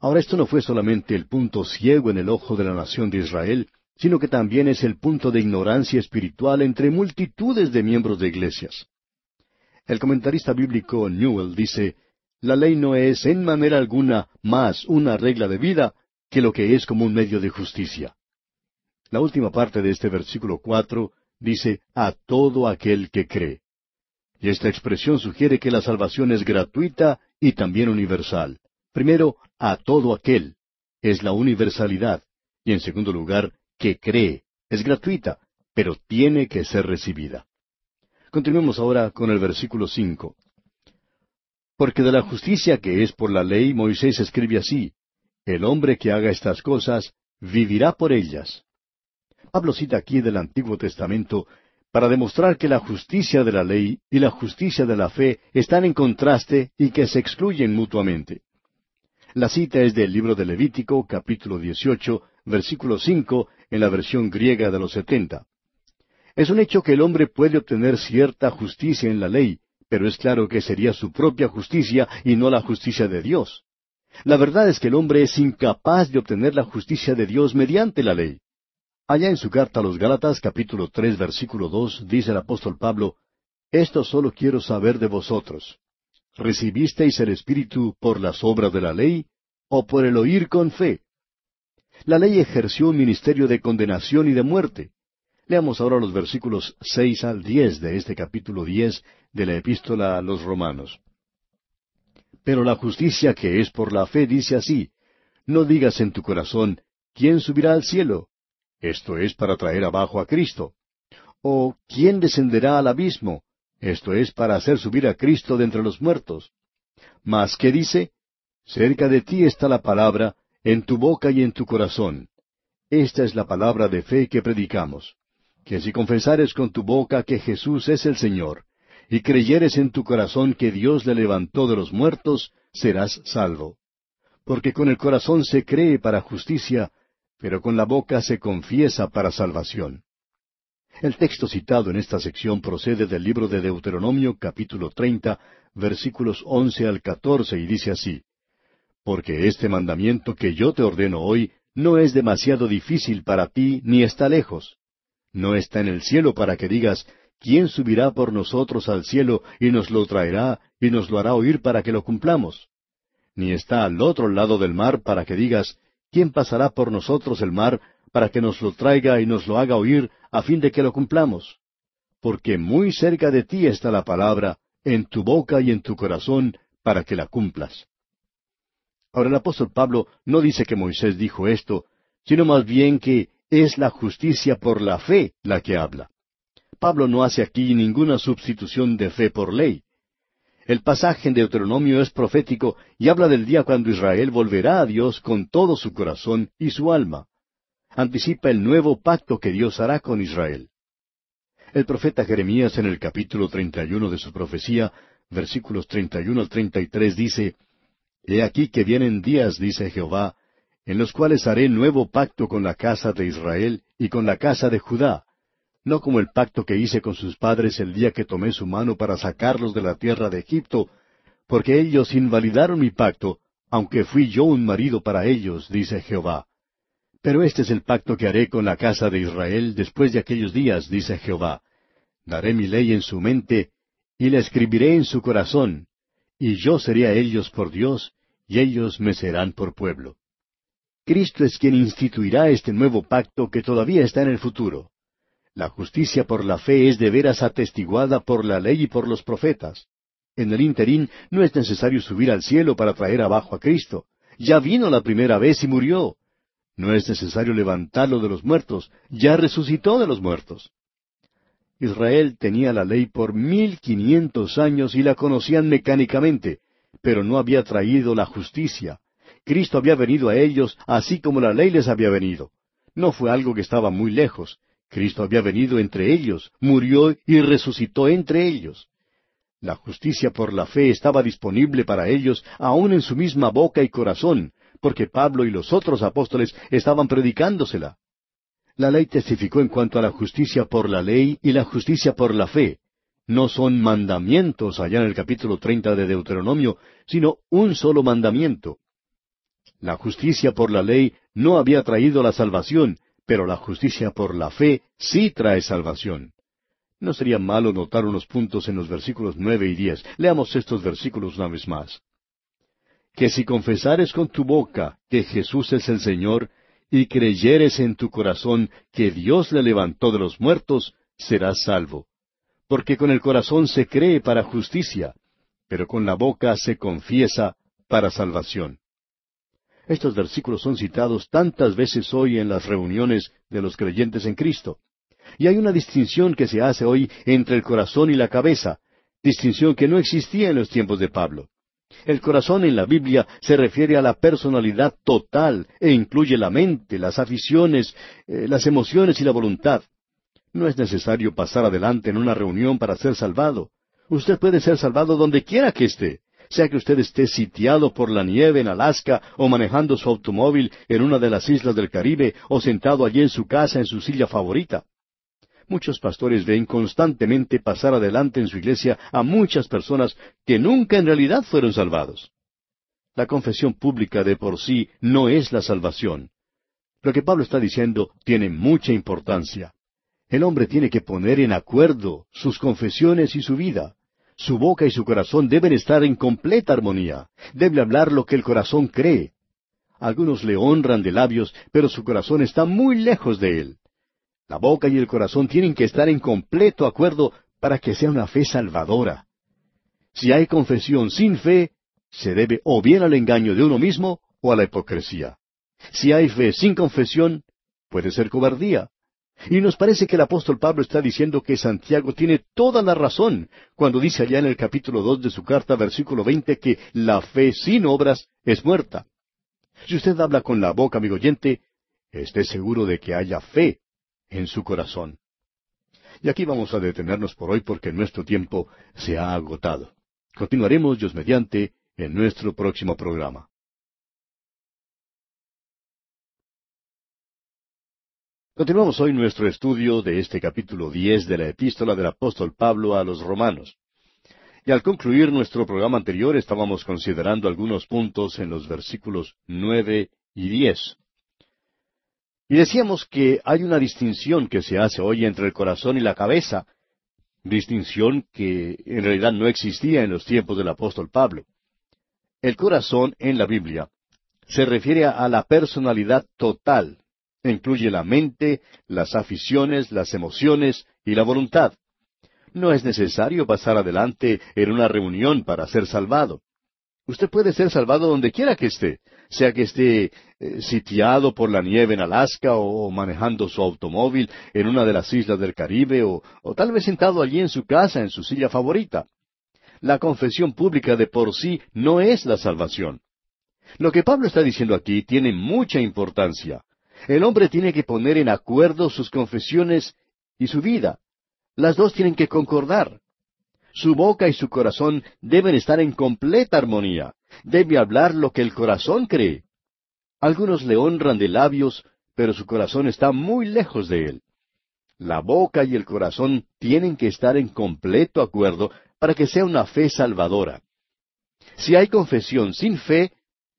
S1: Ahora esto no fue solamente el punto ciego en el ojo de la nación de Israel, sino que también es el punto de ignorancia espiritual entre multitudes de miembros de iglesias. El comentarista bíblico Newell dice, la ley no es en manera alguna más una regla de vida que lo que es como un medio de justicia. La última parte de este versículo cuatro dice, a todo aquel que cree. Y esta expresión sugiere que la salvación es gratuita y también universal. Primero, a todo aquel. Es la universalidad. Y en segundo lugar, que cree. Es gratuita, pero tiene que ser recibida. Continuemos ahora con el versículo cinco. Porque de la justicia que es por la ley, Moisés escribe así, El hombre que haga estas cosas, vivirá por ellas. Pablo cita aquí del Antiguo Testamento para demostrar que la justicia de la ley y la justicia de la fe están en contraste y que se excluyen mutuamente. La cita es del libro de Levítico, capítulo 18, versículo 5, en la versión griega de los setenta. Es un hecho que el hombre puede obtener cierta justicia en la ley, pero es claro que sería su propia justicia y no la justicia de Dios. La verdad es que el hombre es incapaz de obtener la justicia de Dios mediante la ley. Allá en su carta a los Gálatas capítulo tres versículo dos dice el apóstol Pablo, Esto solo quiero saber de vosotros. ¿Recibisteis el Espíritu por las obras de la ley o por el oír con fe? La ley ejerció un ministerio de condenación y de muerte. Leamos ahora los versículos seis al diez de este capítulo diez de la epístola a los Romanos. Pero la justicia que es por la fe dice así, no digas en tu corazón, ¿quién subirá al cielo? Esto es para traer abajo a Cristo. ¿O quién descenderá al abismo? Esto es para hacer subir a Cristo de entre los muertos. Mas, ¿qué dice? Cerca de ti está la palabra, en tu boca y en tu corazón. Esta es la palabra de fe que predicamos que si confesares con tu boca que Jesús es el Señor, y creyeres en tu corazón que Dios le levantó de los muertos, serás salvo. Porque con el corazón se cree para justicia, pero con la boca se confiesa para salvación. El texto citado en esta sección procede del libro de Deuteronomio capítulo treinta, versículos once al catorce, y dice así, Porque este mandamiento que yo te ordeno hoy no es demasiado difícil para ti ni está lejos no está en el cielo para que digas, ¿quién subirá por nosotros al cielo y nos lo traerá y nos lo hará oír para que lo cumplamos? Ni está al otro lado del mar para que digas, ¿quién pasará por nosotros el mar para que nos lo traiga y nos lo haga oír a fin de que lo cumplamos? Porque muy cerca de ti está la palabra, en tu boca y en tu corazón, para que la cumplas. Ahora el apóstol Pablo no dice que Moisés dijo esto, sino más bien que es la justicia por la fe la que habla. Pablo no hace aquí ninguna sustitución de fe por ley. El pasaje en Deuteronomio es profético y habla del día cuando Israel volverá a Dios con todo su corazón y su alma. Anticipa el nuevo pacto que Dios hará con Israel. El profeta Jeremías en el capítulo 31 de su profecía, versículos 31 al 33 dice, He aquí que vienen días, dice Jehová, en los cuales haré nuevo pacto con la casa de Israel y con la casa de Judá, no como el pacto que hice con sus padres el día que tomé su mano para sacarlos de la tierra de Egipto, porque ellos invalidaron mi pacto, aunque fui yo un marido para ellos, dice Jehová. Pero este es el pacto que haré con la casa de Israel después de aquellos días, dice Jehová. Daré mi ley en su mente, y la escribiré en su corazón, y yo seré a ellos por Dios, y ellos me serán por pueblo. Cristo es quien instituirá este nuevo pacto que todavía está en el futuro. La justicia por la fe es de veras atestiguada por la ley y por los profetas. En el interín no es necesario subir al cielo para traer abajo a Cristo. Ya vino la primera vez y murió. No es necesario levantarlo de los muertos, ya resucitó de los muertos. Israel tenía la ley por mil quinientos años y la conocían mecánicamente, pero no había traído la justicia. Cristo había venido a ellos así como la ley les había venido. No fue algo que estaba muy lejos. Cristo había venido entre ellos, murió y resucitó entre ellos. La justicia por la fe estaba disponible para ellos aún en su misma boca y corazón, porque Pablo y los otros apóstoles estaban predicándosela. La ley testificó en cuanto a la justicia por la ley y la justicia por la fe. No son mandamientos allá en el capítulo treinta de Deuteronomio, sino un solo mandamiento. La justicia por la ley no había traído la salvación, pero la justicia por la fe sí trae salvación. No sería malo notar unos puntos en los versículos nueve y diez. Leamos estos versículos una vez más. Que si confesares con tu boca que Jesús es el Señor, y creyeres en tu corazón que Dios le levantó de los muertos, serás salvo. Porque con el corazón se cree para justicia, pero con la boca se confiesa para salvación. Estos versículos son citados tantas veces hoy en las reuniones de los creyentes en Cristo. Y hay una distinción que se hace hoy entre el corazón y la cabeza, distinción que no existía en los tiempos de Pablo. El corazón en la Biblia se refiere a la personalidad total e incluye la mente, las aficiones, eh, las emociones y la voluntad. No es necesario pasar adelante en una reunión para ser salvado. Usted puede ser salvado donde quiera que esté, sea que usted esté sitiado por la nieve en Alaska o manejando su automóvil en una de las islas del Caribe o sentado allí en su casa en su silla favorita. Muchos pastores ven constantemente pasar adelante en su iglesia a muchas personas que nunca en realidad fueron salvados. La confesión pública de por sí no es la salvación. Lo que Pablo está diciendo tiene mucha importancia. El hombre tiene que poner en acuerdo sus confesiones y su vida. Su boca y su corazón deben estar en completa armonía. Debe hablar lo que el corazón cree. Algunos le honran de labios, pero su corazón está muy lejos de él. La boca y el corazón tienen que estar en completo acuerdo para que sea una fe salvadora. Si hay confesión sin fe, se debe o bien al engaño de uno mismo o a la hipocresía. Si hay fe sin confesión, puede ser cobardía. Y nos parece que el apóstol Pablo está diciendo que Santiago tiene toda la razón cuando dice allá en el capítulo dos de su carta, versículo veinte, que la fe sin obras es muerta. Si usted habla con la boca, amigo oyente, esté seguro de que haya fe en su corazón. Y aquí vamos a detenernos por hoy porque nuestro tiempo se ha agotado. Continuaremos, Dios mediante, en nuestro próximo programa. Continuamos hoy nuestro estudio de este capítulo diez de la epístola del apóstol Pablo a los romanos. Y al concluir nuestro programa anterior estábamos considerando algunos puntos en los versículos nueve y diez. Y decíamos que hay una distinción que se hace hoy entre el corazón y la cabeza, distinción que en realidad no existía en los tiempos del apóstol Pablo. El corazón en la Biblia se refiere a la personalidad total, incluye la mente, las aficiones, las emociones y la voluntad. No es necesario pasar adelante en una reunión para ser salvado. Usted puede ser salvado donde quiera que esté, sea que esté eh, sitiado por la nieve en Alaska o, manejando su automóvil en una de las islas del Caribe o, o tal vez sentado allí en su casa en su silla favorita. La confesión pública de por sí no es la salvación. Lo que Pablo está diciendo aquí tiene mucha importancia. El hombre tiene que poner en acuerdo sus confesiones y su vida. Las dos tienen que concordar. Su boca y su corazón deben estar en completa armonía. Debe hablar lo que el corazón cree. Algunos le honran de labios, pero su corazón está muy lejos de él. La boca y el corazón tienen que estar en completo acuerdo para que sea una fe salvadora. Si hay confesión sin fe,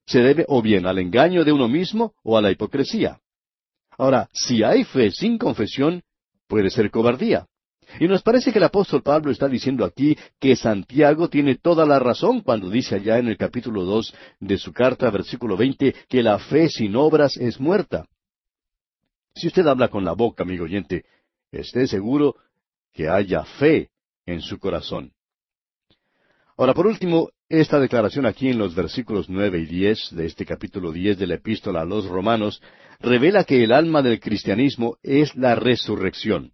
S1: se debe o bien al engaño de uno mismo o a la hipocresía. Ahora, si hay fe sin confesión, puede ser cobardía. Y nos parece que el apóstol Pablo está diciendo aquí que Santiago tiene toda la razón cuando dice allá en el capítulo dos de su carta, versículo veinte, que la fe sin obras es muerta. Si usted habla con la boca, amigo oyente, esté seguro que haya fe en su corazón. Ahora, por último, esta declaración aquí en los versículos nueve y diez de este capítulo diez de la epístola a los romanos revela que el alma del cristianismo es la resurrección.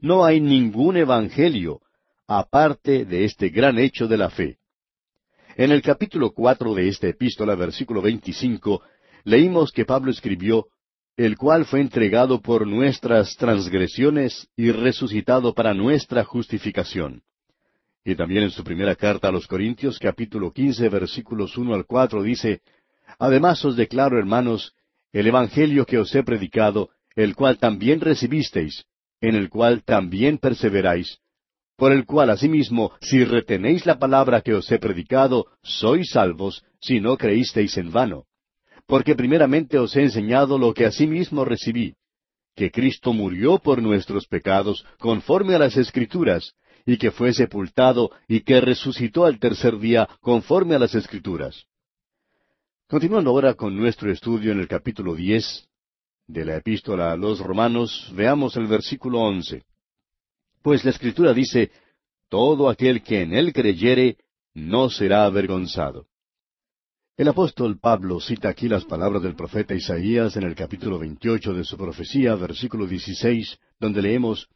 S1: No hay ningún evangelio aparte de este gran hecho de la fe. En el capítulo cuatro de esta epístola, versículo veinticinco, leímos que Pablo escribió el cual fue entregado por nuestras transgresiones y resucitado para nuestra justificación. Y también en su primera carta a los Corintios, capítulo quince, versículos uno al cuatro, dice, Además os declaro, hermanos, el Evangelio que os he predicado, el cual también recibisteis, en el cual también perseveráis, por el cual asimismo, si retenéis la palabra que os he predicado, sois salvos, si no creísteis en vano. Porque primeramente os he enseñado lo que asimismo recibí, que Cristo murió por nuestros pecados conforme a las Escrituras, y que fue sepultado y que resucitó al tercer día conforme a las Escrituras. Continuando ahora con nuestro estudio en el capítulo diez de la epístola a los Romanos, veamos el versículo once. Pues la Escritura dice, Todo aquel que en él creyere no será avergonzado. El apóstol Pablo cita aquí las palabras del profeta Isaías en el capítulo 28 de su profecía, versículo 16, donde leemos,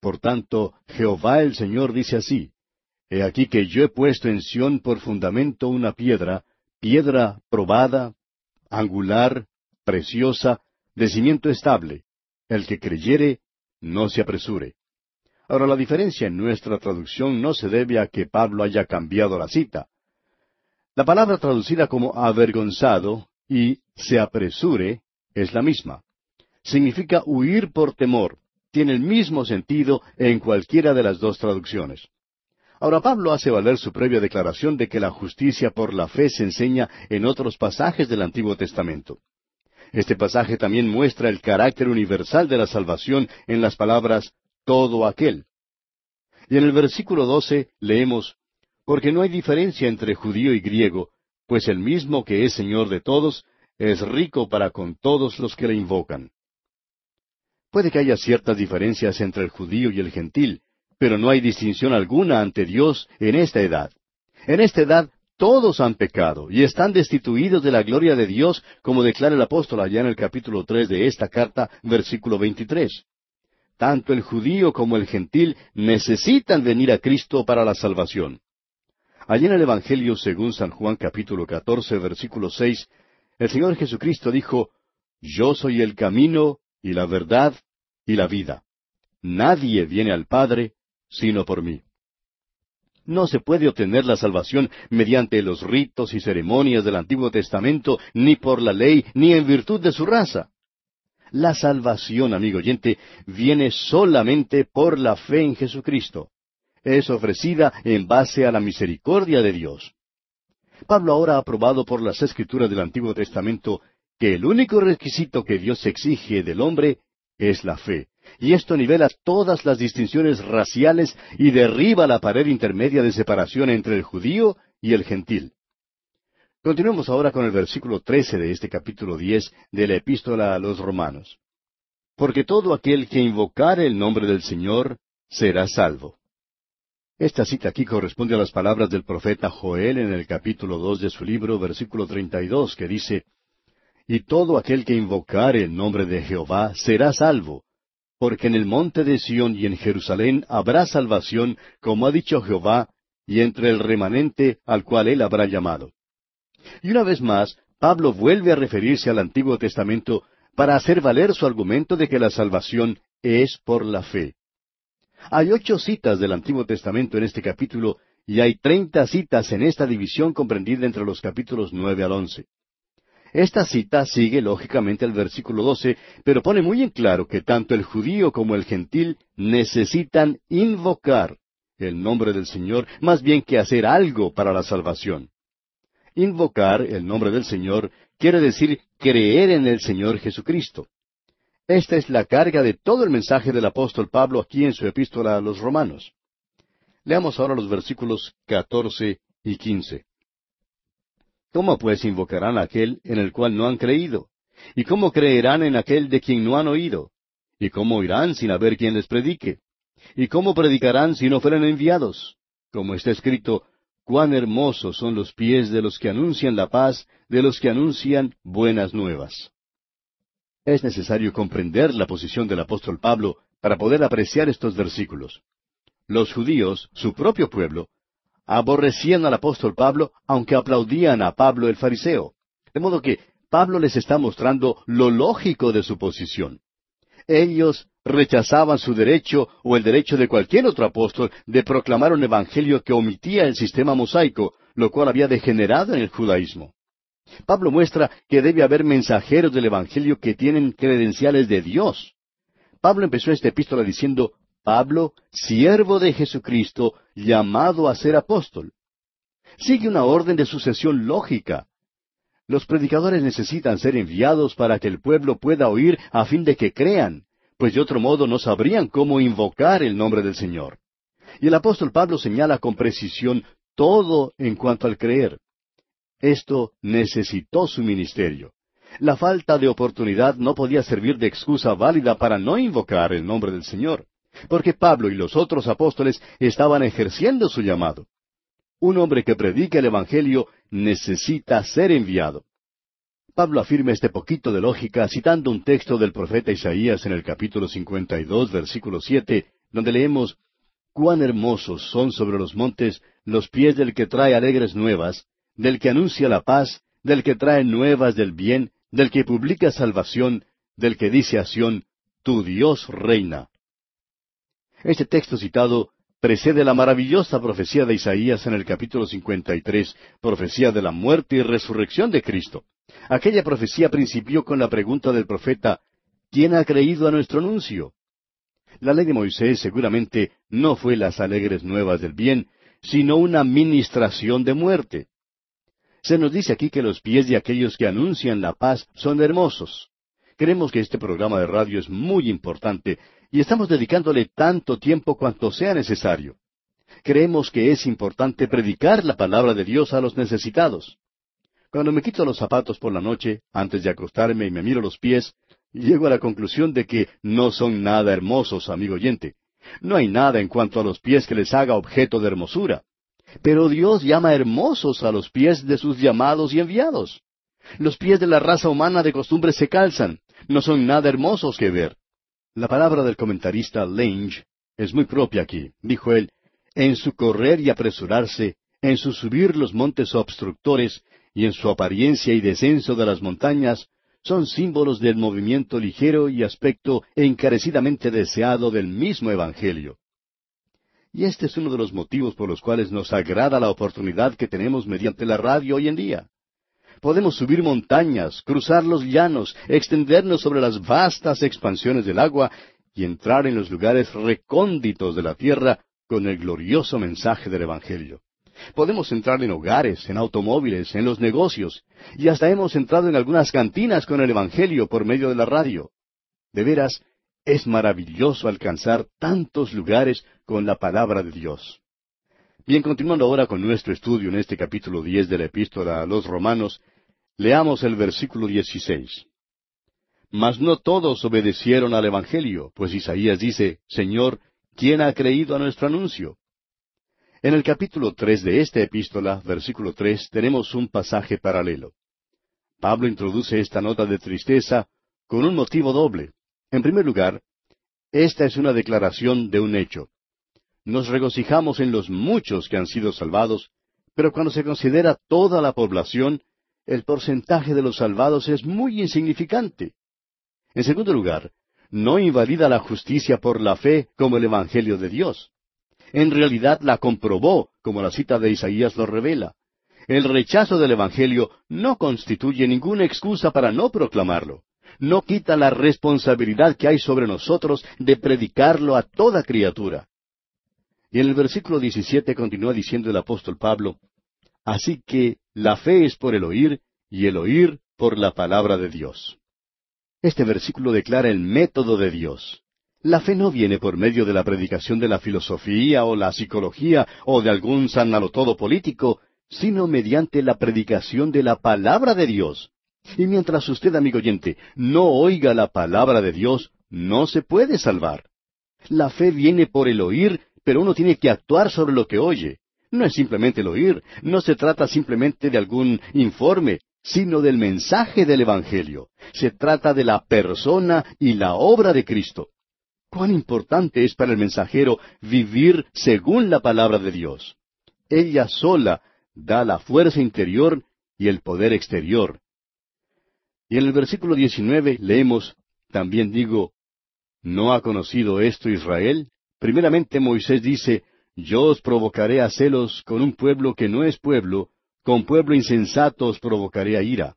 S1: Por tanto, Jehová el Señor dice así, He aquí que yo he puesto en Sión por fundamento una piedra, piedra probada, angular, preciosa, de cimiento estable. El que creyere, no se apresure. Ahora la diferencia en nuestra traducción no se debe a que Pablo haya cambiado la cita. La palabra traducida como avergonzado y se apresure es la misma. Significa huir por temor. Tiene el mismo sentido en cualquiera de las dos traducciones. Ahora Pablo hace valer su previa declaración de que la justicia por la fe se enseña en otros pasajes del Antiguo Testamento. Este pasaje también muestra el carácter universal de la salvación en las palabras todo aquel. Y en el versículo doce leemos porque no hay diferencia entre judío y griego, pues el mismo que es Señor de todos, es rico para con todos los que le invocan. Puede que haya ciertas diferencias entre el judío y el gentil, pero no hay distinción alguna ante Dios en esta edad. En esta edad todos han pecado y están destituidos de la gloria de Dios, como declara el apóstol allá en el capítulo tres de esta carta, versículo veintitrés. Tanto el judío como el gentil necesitan venir a Cristo para la salvación. Allí en el Evangelio según San Juan capítulo 14 versículo 6, el Señor Jesucristo dijo, Yo soy el camino y la verdad y la vida. Nadie viene al Padre sino por mí. No se puede obtener la salvación mediante los ritos y ceremonias del Antiguo Testamento, ni por la ley, ni en virtud de su raza. La salvación, amigo oyente, viene solamente por la fe en Jesucristo es ofrecida en base a la misericordia de Dios. Pablo ahora ha probado por las escrituras del Antiguo Testamento que el único requisito que Dios exige del hombre es la fe. Y esto nivela todas las distinciones raciales y derriba la pared intermedia de separación entre el judío y el gentil. Continuemos ahora con el versículo trece de este capítulo diez de la epístola a los romanos. Porque todo aquel que invocare el nombre del Señor será salvo. Esta cita aquí corresponde a las palabras del profeta Joel en el capítulo dos de su libro, versículo treinta y dos, que dice Y todo aquel que invocare el nombre de Jehová será salvo, porque en el monte de Sión y en Jerusalén habrá salvación, como ha dicho Jehová, y entre el remanente al cual él habrá llamado. Y una vez más, Pablo vuelve a referirse al Antiguo Testamento para hacer valer su argumento de que la salvación es por la fe. Hay ocho citas del Antiguo Testamento en este capítulo y hay treinta citas en esta división comprendida entre los capítulos nueve al once. Esta cita sigue lógicamente al versículo doce, pero pone muy en claro que tanto el judío como el gentil necesitan invocar el nombre del Señor más bien que hacer algo para la salvación. Invocar el nombre del Señor quiere decir creer en el Señor Jesucristo. Esta es la carga de todo el mensaje del apóstol Pablo aquí en su epístola a los romanos. Leamos ahora los versículos catorce y quince. ¿Cómo pues invocarán a aquel en el cual no han creído? ¿Y cómo creerán en aquel de quien no han oído? ¿Y cómo oirán sin haber quien les predique? ¿Y cómo predicarán si no fueran enviados? Como está escrito, cuán hermosos son los pies de los que anuncian la paz, de los que anuncian buenas nuevas. Es necesario comprender la posición del apóstol Pablo para poder apreciar estos versículos. Los judíos, su propio pueblo, aborrecían al apóstol Pablo, aunque aplaudían a Pablo el fariseo. De modo que Pablo les está mostrando lo lógico de su posición. Ellos rechazaban su derecho o el derecho de cualquier otro apóstol de proclamar un evangelio que omitía el sistema mosaico, lo cual había degenerado en el judaísmo. Pablo muestra que debe haber mensajeros del evangelio que tienen credenciales de Dios. Pablo empezó esta epístola diciendo, Pablo, siervo de Jesucristo, llamado a ser apóstol. Sigue una orden de sucesión lógica. Los predicadores necesitan ser enviados para que el pueblo pueda oír a fin de que crean, pues de otro modo no sabrían cómo invocar el nombre del Señor. Y el apóstol Pablo señala con precisión todo en cuanto al creer. Esto necesitó su ministerio. La falta de oportunidad no podía servir de excusa válida para no invocar el nombre del Señor porque Pablo y los otros apóstoles estaban ejerciendo su llamado. Un hombre que predica el Evangelio necesita ser enviado. Pablo afirma este poquito de lógica citando un texto del profeta Isaías en el capítulo 52, versículo 7, donde leemos, Cuán hermosos son sobre los montes los pies del que trae alegres nuevas, del que anuncia la paz, del que trae nuevas del bien, del que publica salvación, del que dice a Tu Dios reina. Este texto citado precede la maravillosa profecía de Isaías en el capítulo 53, profecía de la muerte y resurrección de Cristo. Aquella profecía principió con la pregunta del profeta, ¿quién ha creído a nuestro anuncio? La ley de Moisés seguramente no fue las alegres nuevas del bien, sino una ministración de muerte. Se nos dice aquí que los pies de aquellos que anuncian la paz son hermosos. Creemos que este programa de radio es muy importante y estamos dedicándole tanto tiempo cuanto sea necesario. Creemos que es importante predicar la palabra de Dios a los necesitados. Cuando me quito los zapatos por la noche, antes de acostarme y me miro los pies, llego a la conclusión de que no son nada hermosos, amigo oyente. No hay nada en cuanto a los pies que les haga objeto de hermosura. Pero Dios llama hermosos a los pies de sus llamados y enviados. Los pies de la raza humana de costumbre se calzan, no son nada hermosos que ver. La palabra del comentarista Lange es muy propia aquí. Dijo él, en su correr y apresurarse, en su subir los montes obstructores, y en su apariencia y descenso de las montañas, son símbolos del movimiento ligero y aspecto encarecidamente deseado del mismo Evangelio. Y este es uno de los motivos por los cuales nos agrada la oportunidad que tenemos mediante la radio hoy en día. Podemos subir montañas, cruzar los llanos, extendernos sobre las vastas expansiones del agua y entrar en los lugares recónditos de la tierra con el glorioso mensaje del Evangelio. Podemos entrar en hogares, en automóviles, en los negocios, y hasta hemos entrado en algunas cantinas con el Evangelio por medio de la radio. De veras, es maravilloso alcanzar tantos lugares con la palabra de Dios. Bien, continuando ahora con nuestro estudio en este capítulo diez de la epístola a los romanos, leamos el versículo dieciséis. Mas no todos obedecieron al Evangelio, pues Isaías dice, Señor, ¿quién ha creído a nuestro anuncio? En el capítulo tres de esta epístola, versículo tres, tenemos un pasaje paralelo. Pablo introduce esta nota de tristeza con un motivo doble. En primer lugar, esta es una declaración de un hecho nos regocijamos en los muchos que han sido salvados, pero cuando se considera toda la población, el porcentaje de los salvados es muy insignificante. En segundo lugar, no invalida la justicia por la fe como el Evangelio de Dios. En realidad la comprobó, como la cita de Isaías lo revela. El rechazo del Evangelio no constituye ninguna excusa para no proclamarlo. No quita la responsabilidad que hay sobre nosotros de predicarlo a toda criatura. Y en el versículo 17 continúa diciendo el apóstol Pablo, Así que la fe es por el oír y el oír por la palabra de Dios. Este versículo declara el método de Dios. La fe no viene por medio de la predicación de la filosofía o la psicología o de algún sanalotodo político, sino mediante la predicación de la palabra de Dios. Y mientras usted, amigo oyente, no oiga la palabra de Dios, no se puede salvar. La fe viene por el oír, pero uno tiene que actuar sobre lo que oye. No es simplemente el oír, no se trata simplemente de algún informe, sino del mensaje del Evangelio. Se trata de la persona y la obra de Cristo. Cuán importante es para el mensajero vivir según la palabra de Dios. Ella sola da la fuerza interior y el poder exterior. Y en el versículo 19 leemos, también digo, ¿no ha conocido esto Israel? Primeramente Moisés dice, yo os provocaré a celos con un pueblo que no es pueblo, con pueblo insensato os provocaré a ira.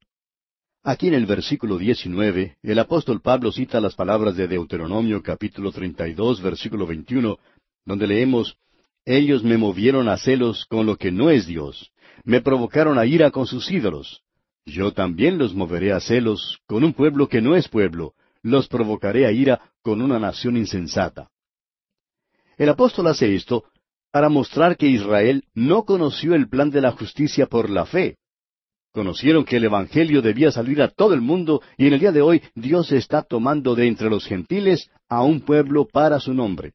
S1: Aquí en el versículo 19, el apóstol Pablo cita las palabras de Deuteronomio capítulo 32, versículo 21, donde leemos, Ellos me movieron a celos con lo que no es Dios, me provocaron a ira con sus ídolos. Yo también los moveré a celos con un pueblo que no es pueblo, los provocaré a ira con una nación insensata. El apóstol hace esto para mostrar que Israel no conoció el plan de la justicia por la fe, Conocieron que el Evangelio debía salir a todo el mundo y en el día de hoy Dios está tomando de entre los gentiles a un pueblo para su nombre.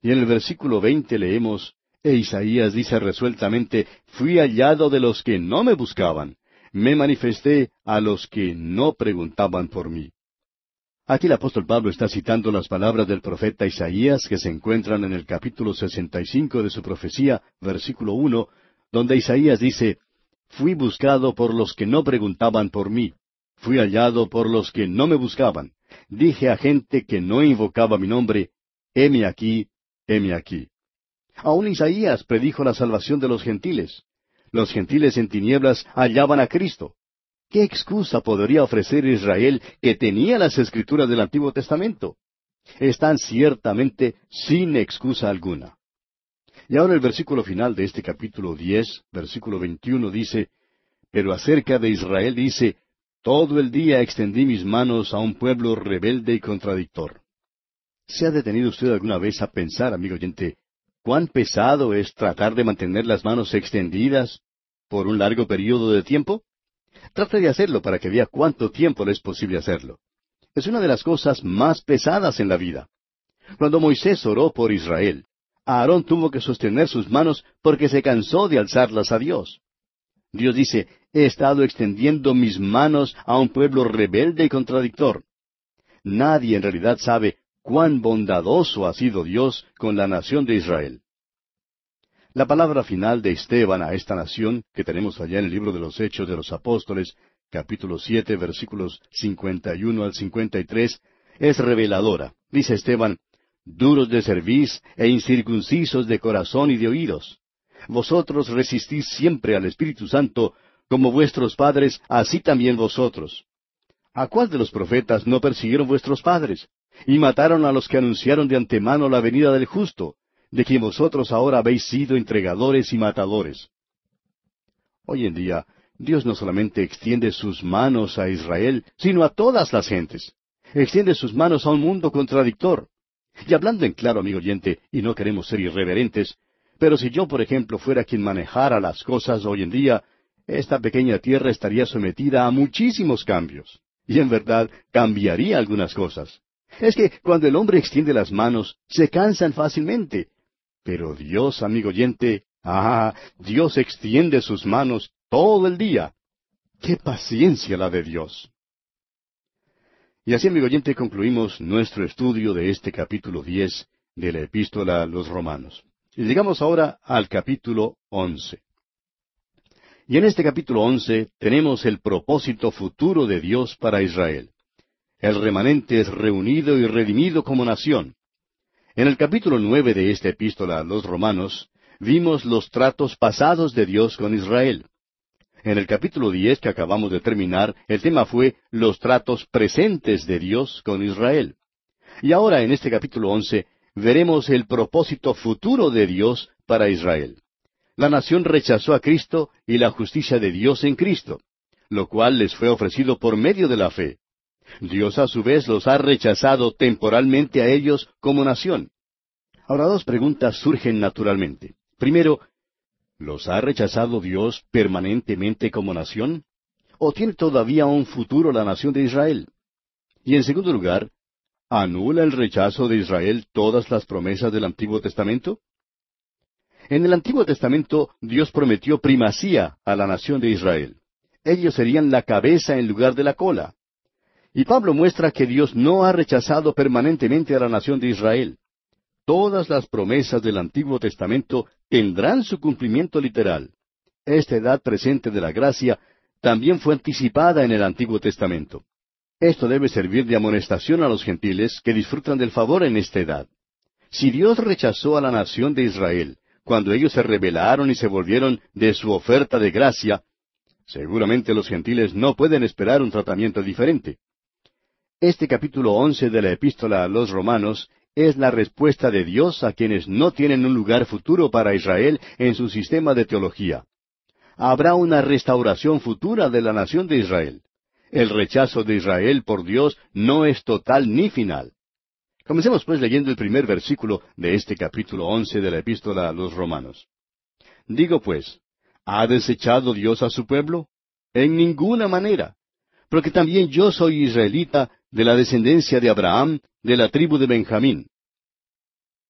S1: Y en el versículo veinte leemos, E Isaías dice resueltamente, Fui hallado de los que no me buscaban, me manifesté a los que no preguntaban por mí. Aquí el apóstol Pablo está citando las palabras del profeta Isaías que se encuentran en el capítulo 65 de su profecía, versículo uno, donde Isaías dice, Fui buscado por los que no preguntaban por mí. Fui hallado por los que no me buscaban. Dije a gente que no invocaba mi nombre, heme aquí, heme aquí. Aún Isaías predijo la salvación de los gentiles. Los gentiles en tinieblas hallaban a Cristo. ¿Qué excusa podría ofrecer Israel que tenía las escrituras del Antiguo Testamento? Están ciertamente sin excusa alguna. Y ahora el versículo final de este capítulo diez, versículo veintiuno dice, Pero acerca de Israel dice, Todo el día extendí mis manos a un pueblo rebelde y contradictor. ¿Se ha detenido usted alguna vez a pensar, amigo oyente, cuán pesado es tratar de mantener las manos extendidas por un largo periodo de tiempo? Trate de hacerlo para que vea cuánto tiempo le es posible hacerlo. Es una de las cosas más pesadas en la vida. Cuando Moisés oró por Israel, Aarón tuvo que sostener sus manos porque se cansó de alzarlas a Dios. Dios dice, he estado extendiendo mis manos a un pueblo rebelde y contradictor. Nadie en realidad sabe cuán bondadoso ha sido Dios con la nación de Israel. La palabra final de Esteban a esta nación, que tenemos allá en el libro de los Hechos de los Apóstoles, capítulo siete, versículos cincuenta y uno al cincuenta y tres, es reveladora. Dice Esteban, duros de cerviz e incircuncisos de corazón y de oídos. Vosotros resistís siempre al Espíritu Santo, como vuestros padres, así también vosotros. ¿A cuál de los profetas no persiguieron vuestros padres? Y mataron a los que anunciaron de antemano la venida del justo, de quien vosotros ahora habéis sido entregadores y matadores. Hoy en día, Dios no solamente extiende sus manos a Israel, sino a todas las gentes. Extiende sus manos a un mundo contradictor. Y hablando en claro, amigo oyente, y no queremos ser irreverentes, pero si yo, por ejemplo, fuera quien manejara las cosas hoy en día, esta pequeña tierra estaría sometida a muchísimos cambios. Y en verdad cambiaría algunas cosas. Es que cuando el hombre extiende las manos, se cansan fácilmente. Pero Dios, amigo oyente, ah, Dios extiende sus manos todo el día. ¡Qué paciencia la de Dios! Y así, amigo oyente, concluimos nuestro estudio de este capítulo diez de la epístola a los romanos. Y llegamos ahora al capítulo once. Y en este capítulo once tenemos el propósito futuro de Dios para Israel. El remanente es reunido y redimido como nación. En el capítulo nueve de esta epístola a los romanos vimos los tratos pasados de Dios con Israel. En el capítulo diez que acabamos de terminar, el tema fue los tratos presentes de Dios con Israel. Y ahora en este capítulo once veremos el propósito futuro de Dios para Israel. la nación rechazó a Cristo y la justicia de Dios en Cristo, lo cual les fue ofrecido por medio de la fe. Dios a su vez los ha rechazado temporalmente a ellos como nación. Ahora dos preguntas surgen naturalmente. Primero, ¿los ha rechazado Dios permanentemente como nación? ¿O tiene todavía un futuro la nación de Israel? Y en segundo lugar, ¿anula el rechazo de Israel todas las promesas del Antiguo Testamento? En el Antiguo Testamento Dios prometió primacía a la nación de Israel. Ellos serían la cabeza en lugar de la cola. Y Pablo muestra que Dios no ha rechazado permanentemente a la nación de Israel. Todas las promesas del Antiguo Testamento tendrán su cumplimiento literal. Esta edad presente de la gracia también fue anticipada en el Antiguo Testamento. Esto debe servir de amonestación a los gentiles que disfrutan del favor en esta edad. Si Dios rechazó a la nación de Israel cuando ellos se rebelaron y se volvieron de su oferta de gracia, seguramente los gentiles no pueden esperar un tratamiento diferente. Este capítulo once de la epístola a los romanos es la respuesta de Dios a quienes no tienen un lugar futuro para Israel en su sistema de teología. Habrá una restauración futura de la nación de Israel. El rechazo de Israel por Dios no es total ni final. Comencemos pues leyendo el primer versículo de este capítulo once de la epístola a los romanos. Digo pues, ¿ha desechado Dios a su pueblo? En ninguna manera. Porque también yo soy israelita de la descendencia de Abraham, de la tribu de Benjamín.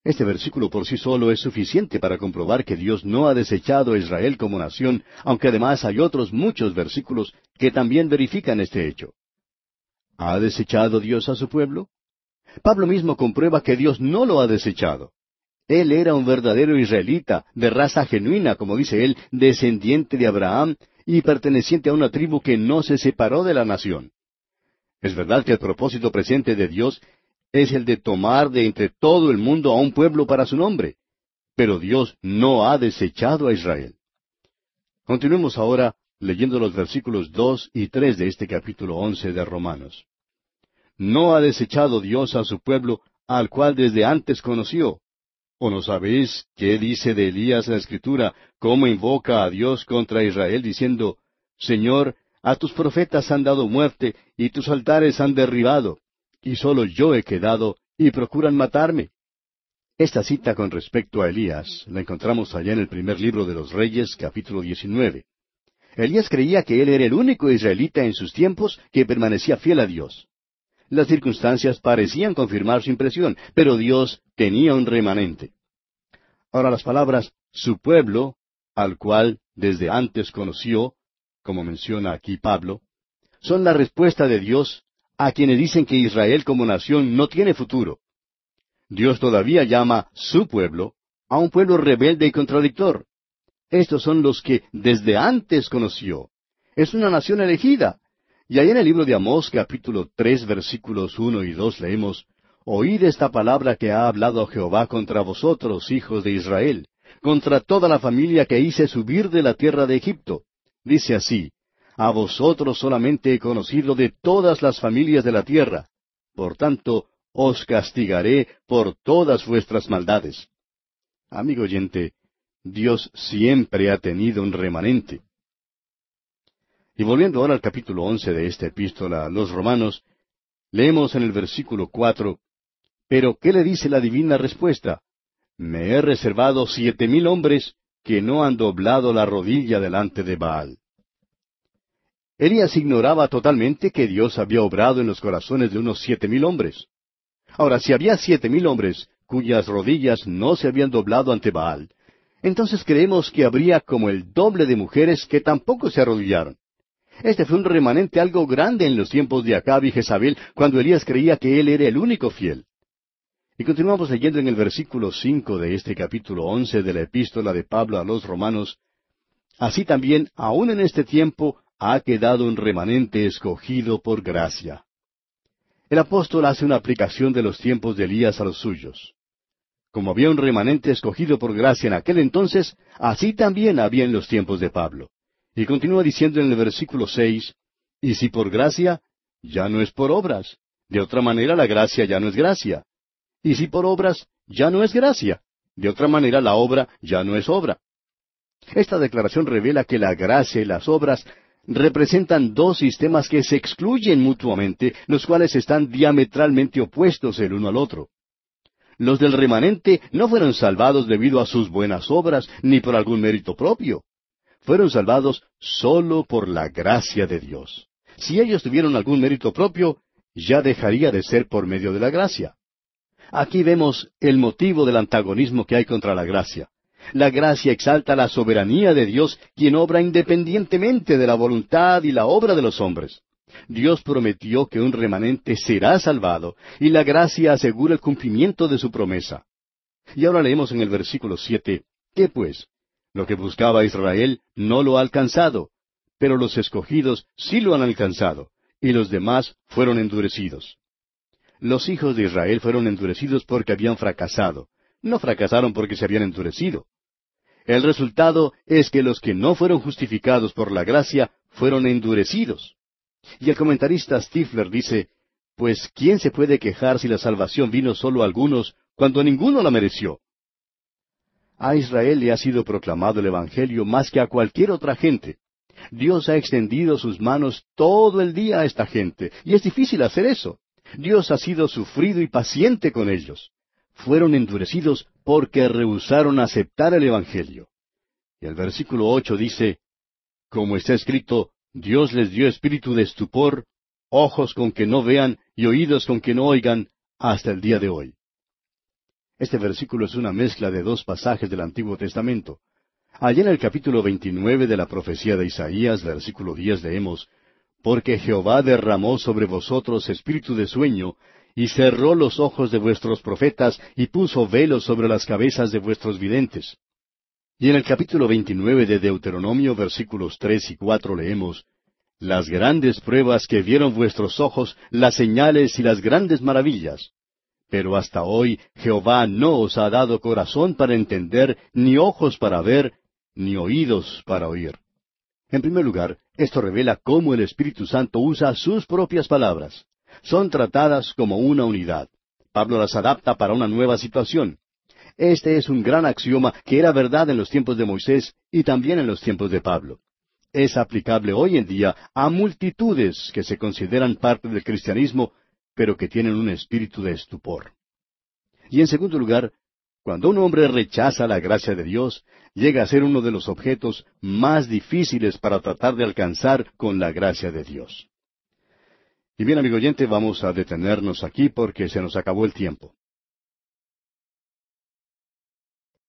S1: Este versículo por sí solo es suficiente para comprobar que Dios no ha desechado a Israel como nación, aunque además hay otros muchos versículos que también verifican este hecho. ¿Ha desechado Dios a su pueblo? Pablo mismo comprueba que Dios no lo ha desechado. Él era un verdadero israelita, de raza genuina, como dice él, descendiente de Abraham y perteneciente a una tribu que no se separó de la nación. Es verdad que el propósito presente de Dios es el de tomar de entre todo el mundo a un pueblo para su nombre, pero Dios no ha desechado a Israel. Continuemos ahora leyendo los versículos dos y tres de este capítulo once de Romanos. No ha desechado Dios a su pueblo, al cual desde antes conoció. ¿O no sabéis qué dice de Elías la Escritura, cómo invoca a Dios contra Israel, diciendo, Señor, a tus profetas han dado muerte, y tus altares han derribado, y solo yo he quedado, y procuran matarme? Esta cita con respecto a Elías la encontramos allá en el primer libro de los Reyes, capítulo 19. Elías creía que él era el único israelita en sus tiempos que permanecía fiel a Dios. Las circunstancias parecían confirmar su impresión, pero Dios tenía un remanente. Ahora las palabras su pueblo, al cual desde antes conoció, como menciona aquí Pablo, son la respuesta de Dios a quienes dicen que Israel como nación no tiene futuro. Dios todavía llama su pueblo a un pueblo rebelde y contradictor. Estos son los que desde antes conoció. Es una nación elegida, y ahí en el libro de Amós capítulo tres versículos uno y dos leemos, Oíd esta palabra que ha hablado Jehová contra vosotros, hijos de Israel, contra toda la familia que hice subir de la tierra de Egipto. Dice así, A vosotros solamente he conocido de todas las familias de la tierra. Por tanto, os castigaré por todas vuestras maldades. Amigo oyente, Dios siempre ha tenido un remanente. Y volviendo ahora al capítulo once de esta epístola a los romanos, leemos en el versículo cuatro, Pero ¿qué le dice la divina respuesta? Me he reservado siete mil hombres que no han doblado la rodilla delante de Baal. Elías ignoraba totalmente que Dios había obrado en los corazones de unos siete mil hombres. Ahora, si había siete mil hombres cuyas rodillas no se habían doblado ante Baal, entonces creemos que habría como el doble de mujeres que tampoco se arrodillaron. Este fue un remanente algo grande en los tiempos de Acab y Jezabel, cuando Elías creía que él era el único fiel. Y continuamos leyendo en el versículo cinco de este capítulo once de la epístola de Pablo a los romanos. Así también, aun en este tiempo, ha quedado un remanente escogido por gracia. El apóstol hace una aplicación de los tiempos de Elías a los suyos. Como había un remanente escogido por gracia en aquel entonces, así también había en los tiempos de Pablo. Y continúa diciendo en el versículo seis, y si por gracia, ya no es por obras. De otra manera la gracia ya no es gracia. Y si por obras, ya no es gracia. De otra manera la obra ya no es obra. Esta declaración revela que la gracia y las obras representan dos sistemas que se excluyen mutuamente, los cuales están diametralmente opuestos el uno al otro. Los del remanente no fueron salvados debido a sus buenas obras, ni por algún mérito propio. Fueron salvados sólo por la gracia de Dios. Si ellos tuvieron algún mérito propio, ya dejaría de ser por medio de la gracia. Aquí vemos el motivo del antagonismo que hay contra la gracia. La gracia exalta la soberanía de Dios, quien obra independientemente de la voluntad y la obra de los hombres. Dios prometió que un remanente será salvado, y la gracia asegura el cumplimiento de su promesa. Y ahora leemos en el versículo siete, ¿qué pues? Lo que buscaba Israel no lo ha alcanzado, pero los escogidos sí lo han alcanzado, y los demás fueron endurecidos. Los hijos de Israel fueron endurecidos porque habían fracasado, no fracasaron porque se habían endurecido. El resultado es que los que no fueron justificados por la gracia fueron endurecidos. Y el comentarista Stifler dice, pues ¿quién se puede quejar si la salvación vino solo a algunos cuando ninguno la mereció? A Israel le ha sido proclamado el Evangelio más que a cualquier otra gente. Dios ha extendido sus manos todo el día a esta gente, y es difícil hacer eso. Dios ha sido sufrido y paciente con ellos. Fueron endurecidos porque rehusaron aceptar el Evangelio. Y el versículo ocho dice, Como está escrito, Dios les dio espíritu de estupor, ojos con que no vean y oídos con que no oigan, hasta el día de hoy. Este versículo es una mezcla de dos pasajes del Antiguo Testamento. Allá en el capítulo 29 de la profecía de Isaías, versículo 10, leemos, Porque Jehová derramó sobre vosotros espíritu de sueño, y cerró los ojos de vuestros profetas, y puso velos sobre las cabezas de vuestros videntes. Y en el capítulo 29 de Deuteronomio, versículos tres y cuatro leemos, Las grandes pruebas que vieron vuestros ojos, las señales y las grandes maravillas. Pero hasta hoy Jehová no os ha dado corazón para entender, ni ojos para ver, ni oídos para oír. En primer lugar, esto revela cómo el Espíritu Santo usa sus propias palabras. Son tratadas como una unidad. Pablo las adapta para una nueva situación. Este es un gran axioma que era verdad en los tiempos de Moisés y también en los tiempos de Pablo. Es aplicable hoy en día a multitudes que se consideran parte del cristianismo, pero que tienen un espíritu de estupor. Y en segundo lugar, cuando un hombre rechaza la gracia de Dios, llega a ser uno de los objetos más difíciles para tratar de alcanzar con la gracia de Dios. Y bien, amigo oyente, vamos a detenernos aquí porque se nos acabó el tiempo.